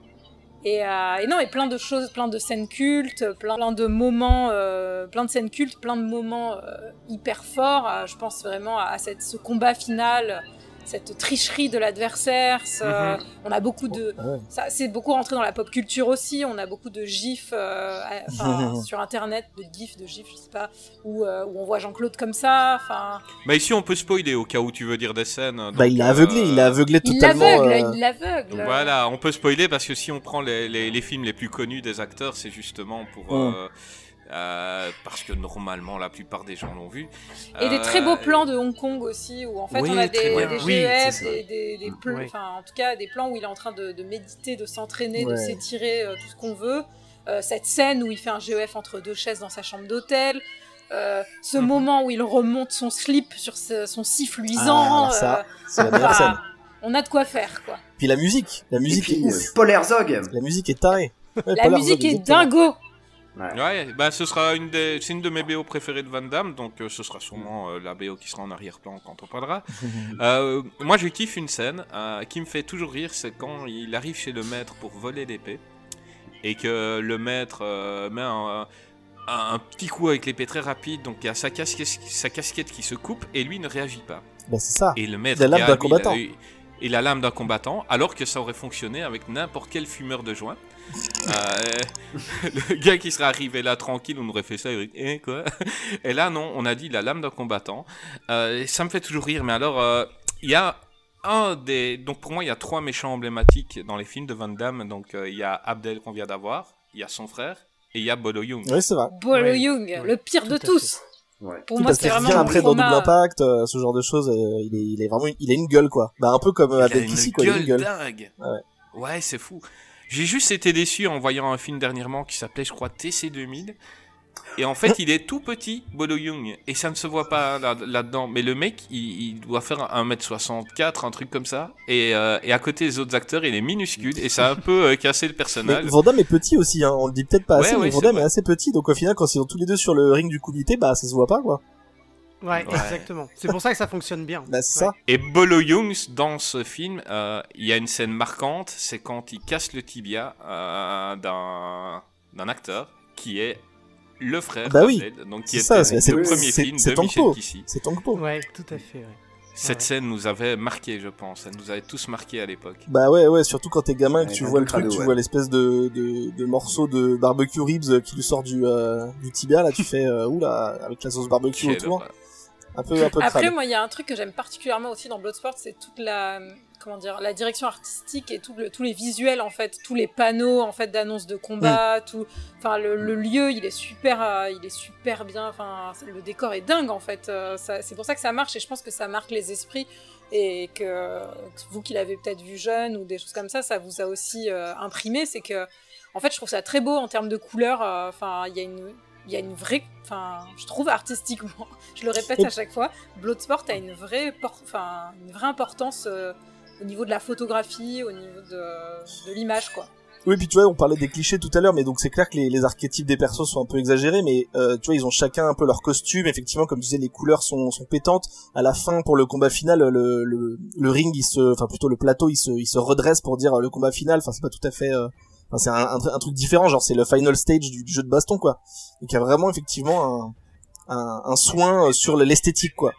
Et, euh, et non, et plein de choses, plein de scènes cultes, plein, plein de moments, euh, plein de scènes cultes, plein de moments euh, hyper forts. Euh, je pense vraiment à, cette, ce combat final, cette tricherie de l'adversaire. ce- Mhm. On a beaucoup de, Ouais. ça, c'est beaucoup rentré dans la pop culture aussi. On a beaucoup de gifs euh, enfin, sur internet, de gifs, de gifs, je sais pas, où, euh, où on voit Jean-Claude comme ça. Enfin, Mais ici, on peut spoiler au cas où tu veux dire des scènes. Bah, il l'a euh, aveuglé, il l'a aveuglé il totalement. l'aveugle, euh, il l'aveugle. Voilà, on peut spoiler parce que si on prend les, les- les films les plus connus des acteurs, c'est justement pour. Mm. Euh, euh, parce que normalement, la plupart des gens l'ont vu. Et des Euh, très beaux plans de Hong Kong aussi, où en fait Oui, on a des, des Oui, GF, ça. des, des, des plans, Oui. enfin en tout cas des plans où il est en train de, de méditer, de s'entraîner, de s'étirer, euh, tout ce qu'on veut. Euh, cette scène où il fait un GF entre deux chaises dans sa chambre d'hôtel. Euh, ce Mhm. moment où il remonte son slip sur ce- son si luisant. Ah, ça, euh, c'est la meilleure bah, scène. on a de quoi faire quoi. Puis la musique, la Et musique puis est euh, Herzog. La musique est tarée. La musique est exactement. dingo. Ouais. Ouais, bah ce sera une des, c'est une de mes BO préférées de Van Damme, donc euh, ce sera sûrement euh, la BO qui sera en arrière-plan quand on parlera. Euh, moi, je kiffe une scène qui me fait toujours rire, c'est quand il arrive chez le maître pour voler l'épée et que le maître met un, un- un petit coup avec l'épée très rapide, donc il y a sa casquette, sa casquette qui se coupe et lui ne réagit pas. Bah, c'est ça. Et le maître, La lame d'un combattant. Et la lame d'un combattant, alors que ça aurait fonctionné avec n'importe quel fumeur de joint. Euh, le gars qui serait arrivé là tranquille, on aurait fait ça, il aurait dit, Eh, quoi? Et là, non, on a dit la lame d'un combattant. Euh, et ça me fait toujours rire, mais alors, euh, il y a un des. Donc pour moi, il y a trois méchants emblématiques dans les films de Van Damme. Donc euh, il y a Abdel qu'on vient d'avoir, il y a son frère, et il y a Bolo Young. Oui, c'est vrai. Bolo Ouais, Young, ouais, le pire tout de fait. tous. Ouais. Pour moi, parce c'est qu'il vraiment après dans. Double Impact, euh, ce genre de choses. euh, il, est, il est vraiment, il a une gueule quoi. Bah un peu comme euh, Il a Abdel une Kissi quoi. Il a une gueule gueule. dingue. Ouais. Ouais, c'est fou. J'ai juste été déçu en voyant un film dernièrement qui s'appelait, je crois, TC 2000. Et en fait, il est tout petit, Bodo Young. Et ça ne se voit pas là- là-dedans. Mais le mec, il, il doit faire 1m64, un truc comme ça. Et, euh, et à côté des autres acteurs, il est minuscule. Et ça a un peu euh, cassé le personnage. Van Damme est petit aussi, hein. on le dit peut-être pas Ouais, assez, ouais, mais Van c'est Damme vrai. est assez petit, donc au final, quand ils sont tous les deux sur le ring du comité, bah ça se voit pas quoi. Ouais, Ouais. exactement. C'est pour ça que ça fonctionne bien. Bah. Et Bolo Young, dans ce film, euh, il y a une scène marquante, c'est quand il casse le tibia euh, d'un d'un acteur qui est le frère Bah oui, d'Abdel, donc qui C'est ça, était c'est le premier film de Michel. Kissi. C'est Tongpo. Ouais, tout à fait. ouais. Cette Ouais. scène nous avait marqué, je pense. Elle nous avait tous marqué à l'époque. Bah ouais, ouais, surtout quand t'es gamin et que tu vois le truc, crado, tu ouais. vois l'espèce de, de, de morceau de barbecue ribs qui lui sort du, euh, du tibia, là tu fais, euh, oula, avec la sauce barbecue autour. Horreur. Un peu, un peu Après, crade. moi, il y a un truc que j'aime particulièrement aussi dans Bloodsport, c'est toute la, comment dire, la direction artistique et tout le- tous les visuels en fait, tous les panneaux en fait d'annonces de combat, Mm. tout, enfin le, le lieu, il est super, euh, il est super bien, enfin le décor est dingue en fait. euh, c'est pour ça que ça marche et je pense que ça marque les esprits et que, vous qui l'avez peut-être vu jeune ou des choses comme ça, ça vous a aussi euh, imprimé, c'est que en fait, je trouve ça très beau en termes de couleurs. Enfin, il y a une il y a une vraie. Enfin, je trouve artistiquement, je le répète à chaque fois, Bloodsport a une vraie, enfin, une vraie importance euh, au niveau de la photographie, au niveau de, de l'image, quoi. Oui, puis tu vois, on parlait des clichés tout à l'heure, mais donc c'est clair que les, les archétypes des persos sont un peu exagérés, mais euh, tu vois, ils ont chacun un peu leur costume. Effectivement, comme tu disais, les couleurs sont, sont pétantes. À la fin, pour le combat final, le, le, le ring, il se, enfin plutôt le plateau, il se, il se redresse pour dire euh, le combat final. Enfin, c'est pas tout à fait. euh, C'est un, un, tr- un truc différent, genre c'est le final stage du, jeu de baston, quoi. Donc il y a vraiment effectivement un soin euh, sur l'esthétique, quoi.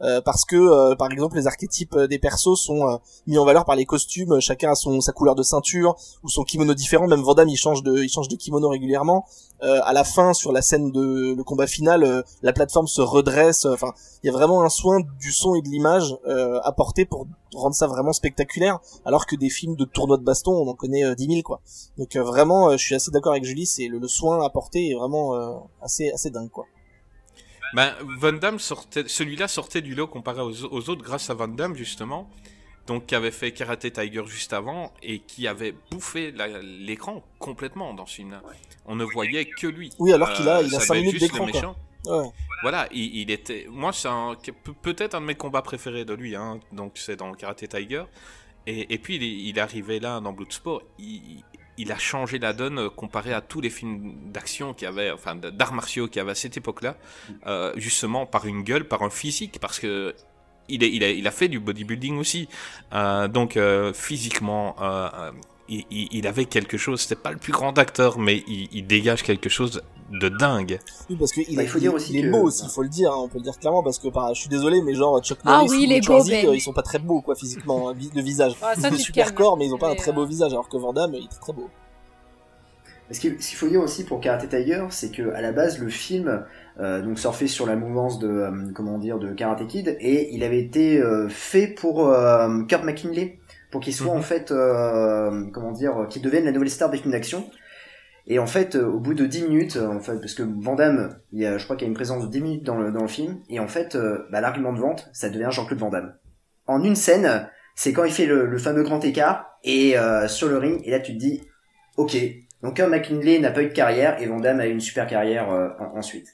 Euh, parce que euh, par exemple les archétypes euh, des persos sont euh, mis en valeur par les costumes euh, chacun a son sa couleur de ceinture ou son kimono différent. Même Vandam il change de il change de kimono régulièrement. À la fin sur la scène de le combat final la plateforme se redresse. Enfin il y a vraiment un soin du son et de l'image apporté pour rendre ça vraiment spectaculaire. Alors que des films de tournoi de baston on en connaît euh, 10 000 quoi. Donc vraiment je suis assez d'accord avec Julie c'est le, le soin apporté est vraiment assez assez dingue quoi Ben, Van Damme sortait, celui-là sortait du lot comparé aux, aux autres grâce à Van Damme justement, donc qui avait fait Karate Tiger juste avant et qui avait bouffé l'écran complètement dans ce film-là. On ne voyait que lui. Oui, alors qu'il a- Euh, il a ça cinq devait être minutes juste d'écran. Ouais. Voilà, il, il était. Moi, c'est peut-être un de mes combats préférés de lui. Hein, donc c'est dans Karate Tiger. Et, et puis il est, il est arrivé là dans Bloodsport. Il, il a changé la donne euh, comparé à tous les films d'action qu'il y avait, enfin d'arts martiaux qu'il y avait à cette époque-là, euh, justement par une gueule, par un physique, parce que il, a, fait du bodybuilding aussi. Euh, donc physiquement, il, il- il avait quelque chose. C'était pas le plus grand acteur, mais il, il dégage quelque chose de dingue. Oui, parce que il, Bah, est- il faut dire aussi il est que- beau aussi, faut le dire, hein, on peut le dire clairement, parce que par, je suis désolé, mais genre Chuck Ah Norris oui, ou il est beau, Schwarzy, Ben. euh, ils sont pas très beaux quoi physiquement, hein, le visage. Ah, ça, ils super corps, mais ils ont pas un très beau visage, alors que Van Damme, il est très beau. Ce qu'il ce qu'il faut dire aussi pour Karate Tiger, c'est que à la base le film euh, donc surfait sur la mouvance de euh, comment dire de Karate Kid et il avait été euh, fait pour euh, Kurt McKinley pour qu'il soit Mhm. en fait euh, comment dire qu'il devienne la nouvelle star des films d'action. Et en fait, euh, au bout de 10 minutes, euh, en fait, parce que Van Damme, il y a, je crois qu'il y a une présence de 10 minutes dans le, dans le film, et en fait, euh, bah, l'argument de vente, ça devient Jean-Claude Van Damme. En une scène, c'est quand il fait le, le fameux grand écart, et euh, sur le ring, et là tu te dis, ok, donc McKinley n'a pas eu de carrière, et Van Damme a eu une super carrière euh, en- ensuite.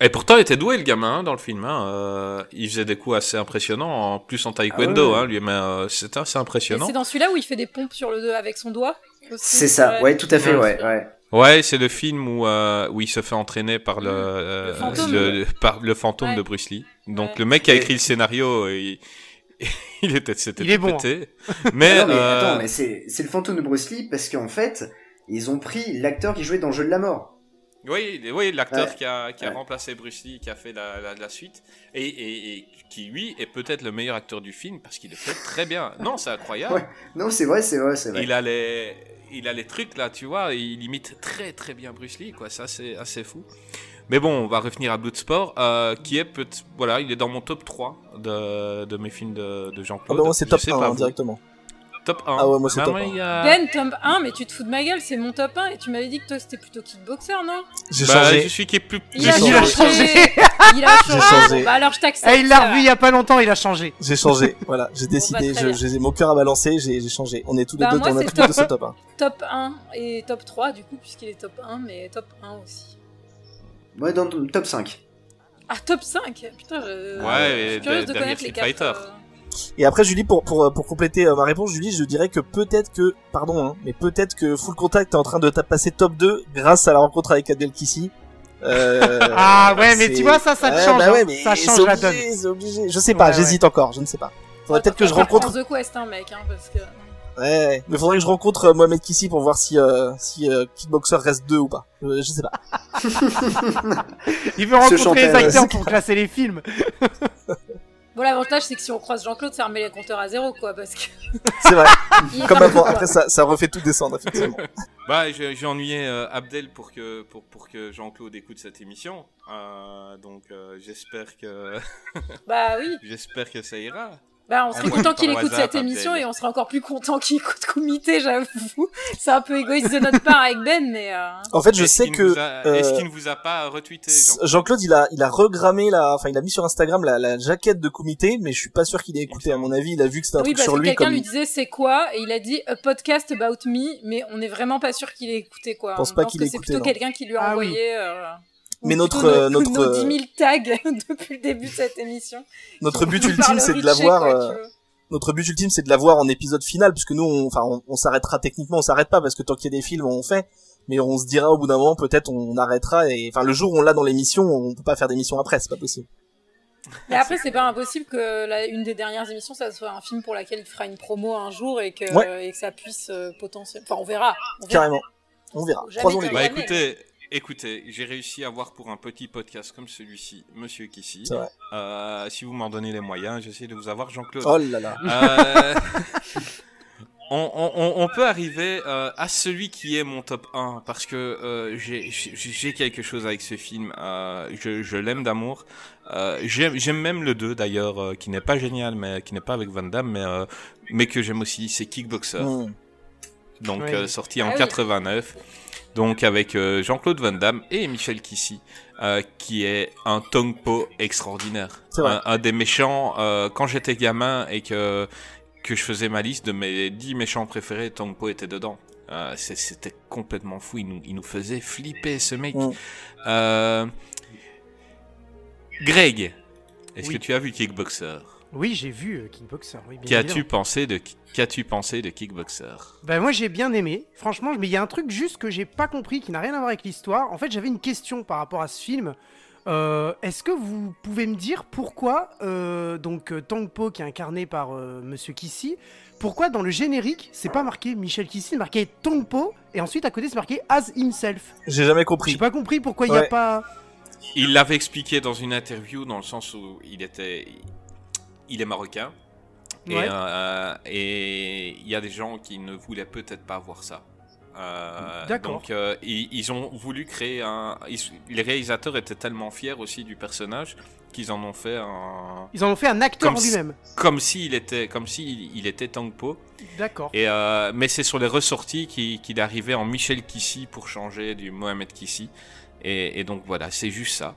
Et pourtant, il était doué le gamin hein, dans le film. Hein. Euh, il faisait des coups assez impressionnants, en plus en taekwondo, Ah ouais. hein, lui. Mais euh, c'était assez impressionnant. c'est dans celui-là où il fait des pompes sur le dos avec son doigt aussi. C'est ça, ouais, tout à fait, ouais, ouais. Ouais, c'est le film où, euh, où il se fait entraîner par le, euh, fantôme. le- par le fantôme Ouais. de Bruce Lee. Donc Ouais. le mec qui a écrit le scénario, il, il était, c'était Il est bon, pété. Mais, Ah non, mais euh, attends, mais c'est c'est le fantôme de Bruce Lee, parce qu'en fait, ils ont pris l'acteur qui jouait dans le jeu de la mort. Oui, oui l'acteur Ouais. qui a, qui a Ouais. remplacé Bruce Lee, qui a fait la, la, la suite, et, et, et qui lui est peut-être le meilleur acteur du film parce qu'il le fait très bien. Non, c'est incroyable. Ouais. Non, c'est vrai, c'est vrai, c'est vrai. Il a les, il a les trucs là, tu vois, il imite très très bien Bruce Lee, quoi. Ça c'est assez fou. Mais bon, on va revenir à Bloodsport, euh, qui est peut voilà, il est dans mon top 3 de, de mes films de, de Ah Jean-Claude. bah moi c'est top sais 1 pas hein, vous. directement. Top 1. Ah ouais, moi, c'est Bah, top moi, 1. il y a- Ben, top 1, mais tu te fous de ma gueule, c'est mon top 1 et tu m'avais dit que toi c'était plutôt kickboxer, non? J'ai Bah, changé. Je suis qui est plus. Il J'ai a changé. changé Il a changé changé. Bon, Bah alors je t'accepte. Eh, il l'a revu il y a pas longtemps, il a changé. J'ai changé, voilà, j'ai décidé, je- bien. j'ai mon cœur à balancer, j'ai changé. On est tous les Bah, deux, a les deux top. ce top 1. Top 1 et top 3 du coup, puisqu'il est top 1, mais top 1 aussi. Ouais, dans le top 5. Ah, top 5 Putain, je, Ouais, je et suis curieuse de connaître les Street 4. Et après Julie, pour, pour, pour compléter euh, ma réponse, Julie, je dirais que peut-être que, pardon, hein, mais peut-être que Full Contact est en train de passer top 2 grâce à la rencontre avec Adèle Kissy. Euh, Ah ouais, mais tu vois, ça, ça te Ouais, change, bah ouais, hein. mais Ça c'est change la obligé, donne. C'est obligé, je sais pas, Ouais, j'hésite encore, je ne sais pas. Faudrait peut-être que je rencontre, The Quest, hein, mec, hein, parce que. ouais, ouais, mais faudrait que je rencontre euh, Mohamed Kissy pour voir si, euh, si euh, Kickboxer reste 2 ou pas. Euh, je sais pas. Il veut rencontrer les acteurs pour classer les films. Bon, l'avantage c'est que si on croise Jean-Claude, ça remet les compteurs à zéro, quoi, parce que. C'est vrai. Comme avant, après ça, ça refait tout descendre, effectivement. Bah, j'ai j'ai ennuyé euh, Abdel pour que, pour, pour que Jean-Claude écoute cette émission. Euh, donc, euh, j'espère que, Bah oui. j'espère que ça ira. Bah, on serait content qu'il écoute cette émission Abdel. et on serait encore plus content qu'il écoute Comité, j'avoue. C'est un peu égoïste de notre part avec Ben, mais. euh, En fait, je sais que a- Est-ce euh, qu'il ne vous a pas retweeté Jean Jean-Claude, il a, il a regrammé la, enfin, il a mis sur Instagram la, la jaquette de comité, mais je suis pas sûr qu'il ait écouté. À mon avis, il a vu que c'était un Oui, truc parce sur que lui quelqu'un comme. lui disait c'est quoi? Et il a dit a podcast about me, mais on n'est vraiment pas sûr qu'il ait écouté quoi. Je pense On pas pense qu'il ait c'est écouté, plutôt non. quelqu'un qui lui a Ah oui. envoyé. euh, Mais notre, euh, nos, notre, nos euh, 10 000 tags depuis le début de cette émission. Notre but ultime, c'est de l'avoir. euh. Notre but ultime, c'est de l'avoir en épisode final, puisque nous, on, enfin, on, on s'arrêtera techniquement, on s'arrête pas parce que tant qu'il y a des films, on fait. Mais on se dira au bout d'un moment, peut-être, on arrêtera. Et enfin, le jour où on l'a dans l'émission, on peut pas faire d'émission après, c'est pas possible. Mais après, c'est pas impossible que la, une des dernières émissions, ça soit un film pour laquelle il fera une promo un jour et que, Ouais. et que ça puisse euh, potentiellement. Enfin, on verra. On verra. Carrément. On verra. Croisons les. Bah écoutez, écoutez, j'ai réussi à avoir pour un petit podcast comme celui-ci, Monsieur Kissy. C'est vrai. Euh, si vous m'en donnez les moyens, j'essaie de vous avoir Jean-Claude. Oh là là. Euh, on, on- on- on peut arriver euh, à celui qui est mon top 1 parce que euh, j'ai- quelque chose avec ce film. Euh, je je l'aime d'amour. Euh, J'aime même le 2 d'ailleurs, euh, qui n'est pas génial, mais qui n'est pas avec Van Damme, mais, euh, mais que j'aime aussi, c'est Kickboxer. Mm. Donc Oui. euh, sorti en Ah oui. 89. Donc avec euh, Jean-Claude Van Damme et Michel Kissy, euh, qui est un Tongpo extraordinaire. Un, un des méchants, euh, quand j'étais gamin et que, que je faisais ma liste de mes 10 méchants préférés, Tongpo était dedans. Euh, C'était complètement fou, il nous, il nous faisait flipper ce mec. Mm. Greg, est-ce Oui. que tu as vu Kickboxer? Oui, j'ai vu euh, Kickboxer. Oui, Qu'as-tu pensé de qu'as-tu pensé de Kickboxer? Bah moi j'ai bien aimé, franchement, mais il y a un truc juste que j'ai pas compris qui n'a rien à voir avec l'histoire. En fait, j'avais une question par rapport à ce film. Euh, Est-ce que vous pouvez me dire pourquoi euh, donc euh, Tang Po qui est incarné par euh, Monsieur Kissy, pourquoi dans le générique c'est pas marqué Michel Kissy, c'est marqué Tang Po et ensuite à côté c'est marqué As himself? J'ai jamais J'ai compris. pas compris pourquoi il y a Ouais. pas. Il l'avait expliqué dans une interview dans le sens où il était, il est marocain et Ouais. euh, et il y a des gens qui ne voulaient peut-être pas voir ça. Euh, D'accord. Donc euh, ils, ils ont voulu créer un. ils- les réalisateurs étaient tellement fiers aussi du personnage qu'ils en ont fait un. Ils en ont fait un acteur Comme en si- lui-même. Comme s'il était, comme s'il il était Tangpo. D'accord. Et euh, mais c'est sur les ressorties qu'il est arrivé en Michel Kissy pour changer du Mohamed Kissy. Et, et donc voilà, c'est juste ça.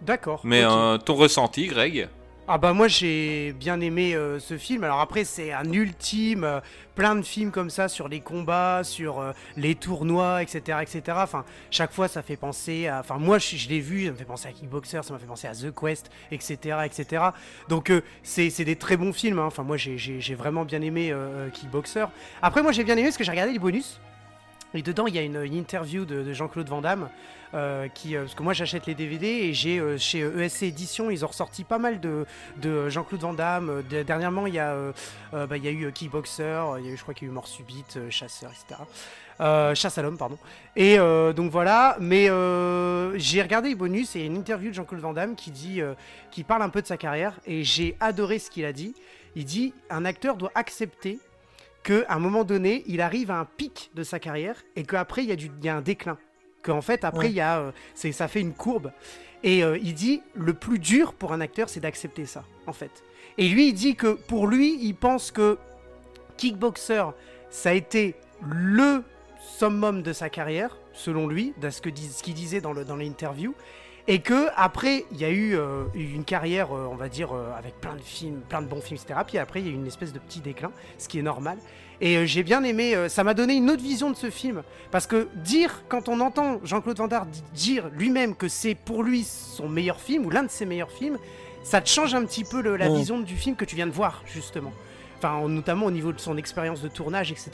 D'accord. Mais ton ressenti, Greg? Ah bah moi j'ai bien aimé euh, ce film. Alors après c'est un ultime, euh, plein de films comme ça sur les combats, sur euh, les tournois, etc., etc. Enfin chaque fois ça fait penser à, enfin moi je, l'ai vu, ça me fait penser à Kickboxer, ça m'a fait penser à The Quest, etc., etc. Donc c'est des très bons films. hein. Enfin moi j'ai- vraiment bien aimé Kickboxer. Après moi j'ai bien aimé parce que j'ai regardé les bonus. Et dedans, il y a une, interview de, de Jean-Claude Van Damme, euh, qui, euh, parce que moi j'achète les DVD et j'ai euh, chez ESC Édition, ils ont ressorti pas mal de, de Jean-Claude Van Damme. De- dernièrement, il y, a, bah, il y a eu Kickboxer, il y a eu, je crois qu'il y a eu Mort Subite, Chasseur, etc. Chasse à l'homme, pardon. Et donc voilà, mais j'ai regardé les bonus et une interview de Jean-Claude Van Damme qui, dit, qui parle un peu de sa carrière et j'ai adoré ce qu'il a dit. Il dit un acteur doit accepter qu'à un moment donné, il arrive à un pic de sa carrière et qu'après, il y, a du- il y a un déclin. Qu'en fait, après, Ouais. il y a, euh, c'est, ça fait une courbe. Et euh, il dit, le plus dur pour un acteur, c'est d'accepter ça, en fait. Et lui, il dit que pour lui, il pense que Kickboxer, ça a été le summum de sa carrière, selon lui, de ce que dis- ce qu'il disait dans, le, dans l'interview. Et que après, il y a eu euh, une carrière, euh, on va dire, euh, avec plein de films, plein de bons films, etc. Puis après, il y a eu une espèce de petit déclin, ce qui est normal. Et j'ai bien aimé, ça m'a donné une autre vision de ce film. Parce que dire, quand on entend Jean-Claude Van Damme dire lui-même que c'est pour lui son meilleur film, ou l'un de ses meilleurs films, ça te change un petit peu le- la Mm. vision du film que tu viens de voir, justement. Enfin, notamment au niveau de son expérience de tournage, etc.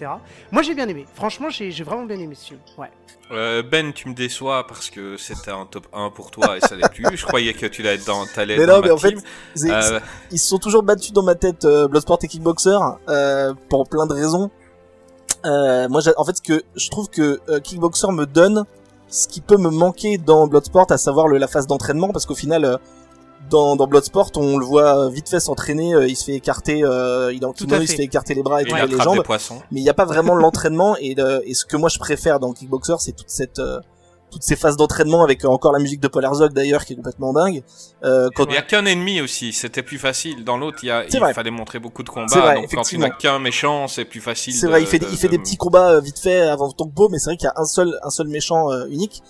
Moi, j'ai bien aimé. Franchement, j'ai vraiment bien aimé ce film. Ouais. Euh, Ben, tu me déçois parce que c'était un top 1 pour toi et ça l'est plus. Je croyais que tu l'allais être dans, t'allais Mais être dans non, ma mais en fait, team. Euh, ils se sont toujours battus dans ma tête, euh, Bloodsport et Kickboxer, euh, pour plein de raisons. Euh, moi, en fait, ce que je trouve que euh, Kickboxer me donne ce qui peut me manquer dans Bloodsport, à savoir le, la phase d'entraînement, parce qu'au final, euh, dans, dans Bloodsport, on le voit vite fait s'entraîner, euh, il se fait écarter, euh, il est en Tout kimono, il se fait. écarter les bras et les jambes. mais il n'y a pas vraiment l'entraînement et, le- et ce que moi je préfère dans Kickboxer c'est toute cette euh, toutes ces phases d'entraînement avec euh, encore la musique de Paul Herzog d'ailleurs qui est complètement dingue. Euh, quand... Il n'y a qu'un ennemi aussi, c'était plus facile. Dans l'autre, il, y a, il vrai. fallait montrer beaucoup de combats. vrai, donc quand il effectivement. n'a qu'un méchant, c'est plus facile. C'est de- vrai, il fait, des- de- il fait de- des petits combats euh, vite fait avant Tongpo, mais c'est vrai qu'il y a un seul, un seul méchant euh, unique.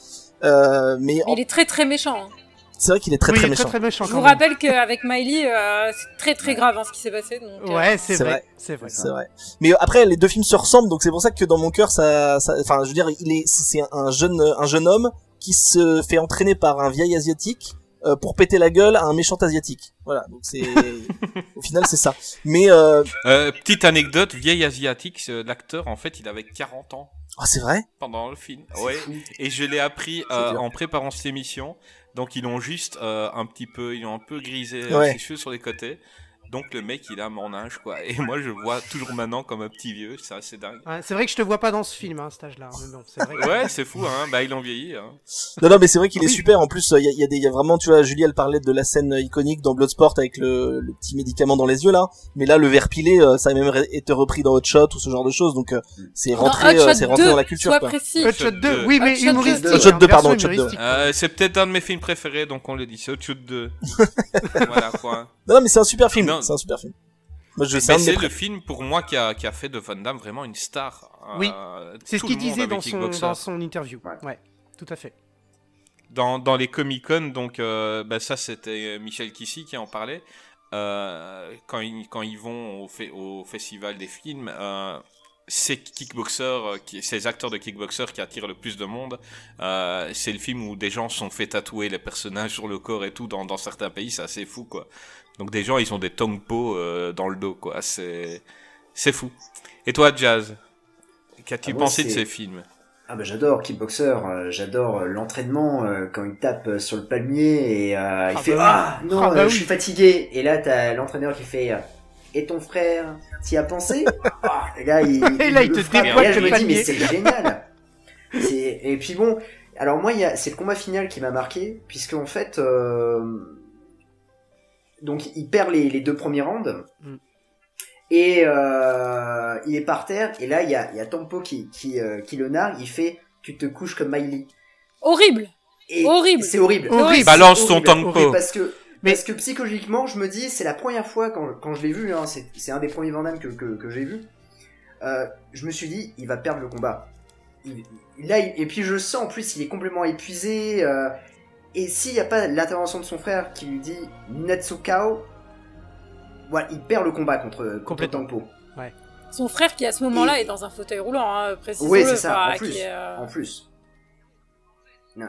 Euh, mais Mais il est très très méchant. hein. C'est vrai qu'il est très Oui, très il est méchant. très très méchant Je vous même. rappelle qu'avec Miley, euh, c'est très très grave hein, ce qui s'est passé. Donc, euh, Ouais, c'est C'est vrai. C'est vrai. C'est vrai. Mais après, les deux films se ressemblent, donc c'est pour ça que dans mon cœur, ça, ça- enfin, je veux dire, il est, c'est un jeune, un jeune homme qui se fait entraîner par un vieil asiatique euh, pour péter la gueule à un méchant asiatique. Voilà, donc c'est, au final, c'est ça. Mais euh, Euh, petite anecdote, vieil asiatique, l'acteur, en fait, il avait 40 ans ah, c'est vrai? pendant le film. Ouais. fou. Et je l'ai appris euh, en préparant cette émission. Donc ils ont juste euh, un petit peu, ils ont un peu grisé euh, Ouais. ses cheveux sur les côtés. Donc le mec, il a mon âge, quoi. Et moi, je le vois toujours maintenant comme un petit vieux. Ça, c'est dingue. Ouais, c'est vrai que je te vois pas dans ce film, hein, cet âge-là. Que- Ouais, c'est fou, hein. Bah, ils ont vieilli, hein. Non, non, mais c'est vrai qu'il est super. En plus, il y, a, y a des, il y a vraiment, tu vois, Julie, elle parlait de la scène iconique dans Bloodsport avec le, le petit médicament dans les yeux là. Mais là, le verre pilé, euh, ça a même été repris dans Hot Shot ou ce genre de choses. Donc, euh, c'est rentré, Hot euh, Shot c'est rentré 2, dans la culture. Quoi. précis. Hot Shot 2, oui, mais Hot Shot humoristique. 2. Hot Shot hein, 2, pardon, Hot Shot 2. humoristique. Euh, c'est peut-être un de mes films préférés, donc on le dit. C'est au-dessus de deux. voilà, quoi. Non, non, mais c'est un super film. C'est un super film. Moi, je Mais c'est le film pour moi qui a, qui a fait de Van Damme vraiment une star. Oui, Euh, C'est ce qu'il disait dans son, dans son interview. Ouais, tout à fait. dans, dans les Comic Con, donc euh, bah, ça c'était Michel Kissy qui en parlait. Euh, quand, ils, quand ils vont au, fe- au festival des films, euh, ces kickboxers, ces acteurs de kickboxers qui attirent le plus de monde, euh, c'est le film où des gens sont fait tatouer les personnages sur le corps et tout dans, dans certains pays, c'est assez fou quoi. Donc des gens ils ont des tongpo euh, dans le dos quoi, c'est c'est fou. Et toi Jazz, qu'as-tu Ah, pensé de ces films? Ah bah j'adore Kickboxer, euh, j'adore euh, l'entraînement quand il tape sur le palmier et euh, il Ah fait bah ah non Ah bah je suis fatigué. Et là t'as l'entraîneur qui fait et ton frère t'y as pensé? Ah, et là il, Et là, il me te frappe, et déboîte là, je me dis mais c'est génial. C'est- et puis bon alors moi il y a c'est le combat final qui m'a marqué puisque en fait euh, donc il perd les, les deux premiers rounds Mm. et euh, il est par terre et là il y a, y a Tempo qui, qui, euh, qui le nargue il fait tu te couches comme Miley Horrible. et Horrible. c'est horrible Horrible. Balance ton tempo. horrible, parce que Mais- parce que psychologiquement je me dis c'est la première fois quand, quand je l'ai vu hein, c'est c'est un des premiers Van Damme que, que, que j'ai vu euh, je me suis dit il va perdre le combat Il- là il- et puis je le sens en plus il est complètement épuisé euh, et s'il n'y a pas l'intervention de son frère qui lui dit Natsukao voilà, il perd le combat contre, contre Complètement. Tempo. Son frère qui à ce moment-là est dans un fauteuil roulant, hein, précisons-le. Oui, c'est ça, enfin, en plus. qui est, euh, En plus. Ouais.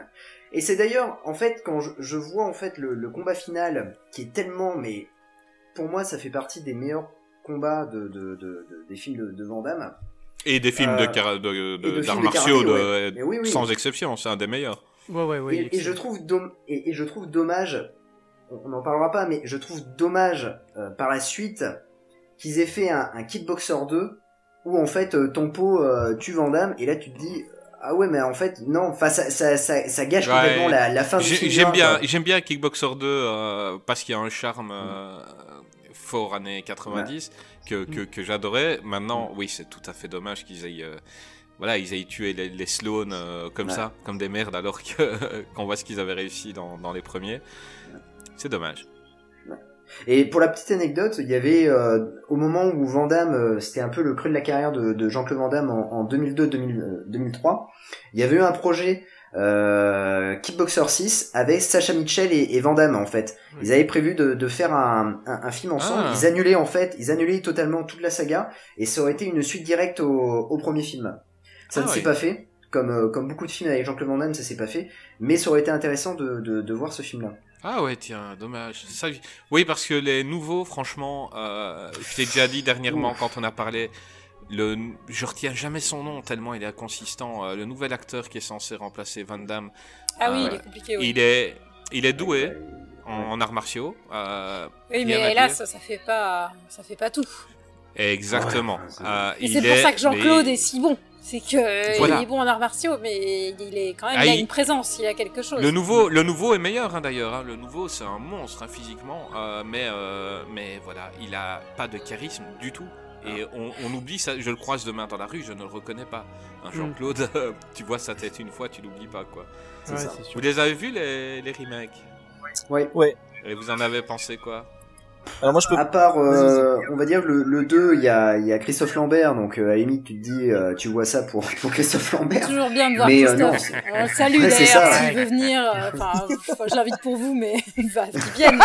Et c'est d'ailleurs, en fait, quand je, je vois en fait le, le combat final, qui est tellement, mais pour moi, ça fait partie des meilleurs combats de, de, de- de- des films de, de Van Damme. Et des films Euh, de, cara- de- de- de d'arts martiaux, karaté, de- ouais. Mais oui, oui. sans exception, c'est un des meilleurs. Ouais, ouais, ouais. et, et je trouve dom- et, et je trouve dommage, on n'en parlera pas, mais je trouve dommage euh, par la suite qu'ils aient fait un, un Kickboxer 2 où en fait euh, Tempo euh, tue Van Damme et là tu te dis ah ouais mais en fait non, enfin ça, ça, ça, ça gâche Ouais. complètement la, la fin du film. J'aime bien, j'aime bien Kickboxer 2 euh, parce qu'il y a un charme euh, fort années 90 que, que, que j'adorais. Maintenant, oui, c'est tout à fait dommage qu'ils aient, euh, voilà, ils aient tué les, les Sloan euh, comme Ouais. ça, comme des merdes, alors que qu'on voit ce qu'ils avaient réussi dans, dans les premiers. C'est dommage. Et pour la petite anecdote, il y avait euh, au moment où Van Damme, euh, c'était un peu le creux de la carrière de, de Jean-Claude Van Damme en, en 2002-2003, il y avait eu un projet euh, Kickboxer 6 avec Sacha Mitchell et, et Van Damme en fait. Ils avaient prévu de, de faire un, un, un film ensemble. Ah. Ils annulaient en fait, ils annulaient totalement toute la saga et ça aurait été une suite directe au, au premier film. Ça Ah ne s'est oui. pas fait. Comme, euh, comme beaucoup de films avec Jean-Claude Van Damme, ça s'est pas fait. Mais ça aurait été intéressant de, de, de voir ce film-là. Ah ouais, tiens, dommage. Ça, oui, parce que les nouveaux, franchement, euh, je t'ai déjà dit dernièrement quand on a parlé, le, je retiens jamais son nom tellement il est inconsistant. euh, le nouvel acteur qui est censé remplacer Van Damme. Ah oui, il est compliqué. Oui, Il est, il est doué en, en arts martiaux. euh, oui mais hélas, dire. ça fait pas, ça fait pas tout. Exactement. Euh, Et il c'est pour ça que Jean-Claude mais- est si bon. C'est que Voilà. il est bon en arts martiaux, mais il est quand même, Ah, il a il- une présence, il a quelque chose. Le nouveau, le nouveau est meilleur hein, d'ailleurs. hein. Le nouveau, c'est un monstre hein, physiquement, euh, mais euh, mais voilà, il a pas de charisme du tout. et on, on oublie ça. Je le croise demain dans la rue, je ne le reconnais pas. Un Mm. Jean-Claude, tu vois sa tête une fois, tu l'oublies pas quoi. C'est Ouais, ça. c'est sûr. Vous les avez vus les, les remakes? Ouais. Ouais. Et vous en avez pensé quoi? Alors moi je peux. À part, euh, on va dire le, le 2, il y a, il y a Christophe Lambert, donc euh, à la limite tu te dis, euh, tu vois ça pour, pour Christophe Lambert. Toujours bien de voir Mais, euh, non, Christophe. Euh, salut d'ailleurs, ça, s'il ouais. veut venir. Enfin, je l'invite pour vous, mais il va qu'il vienne.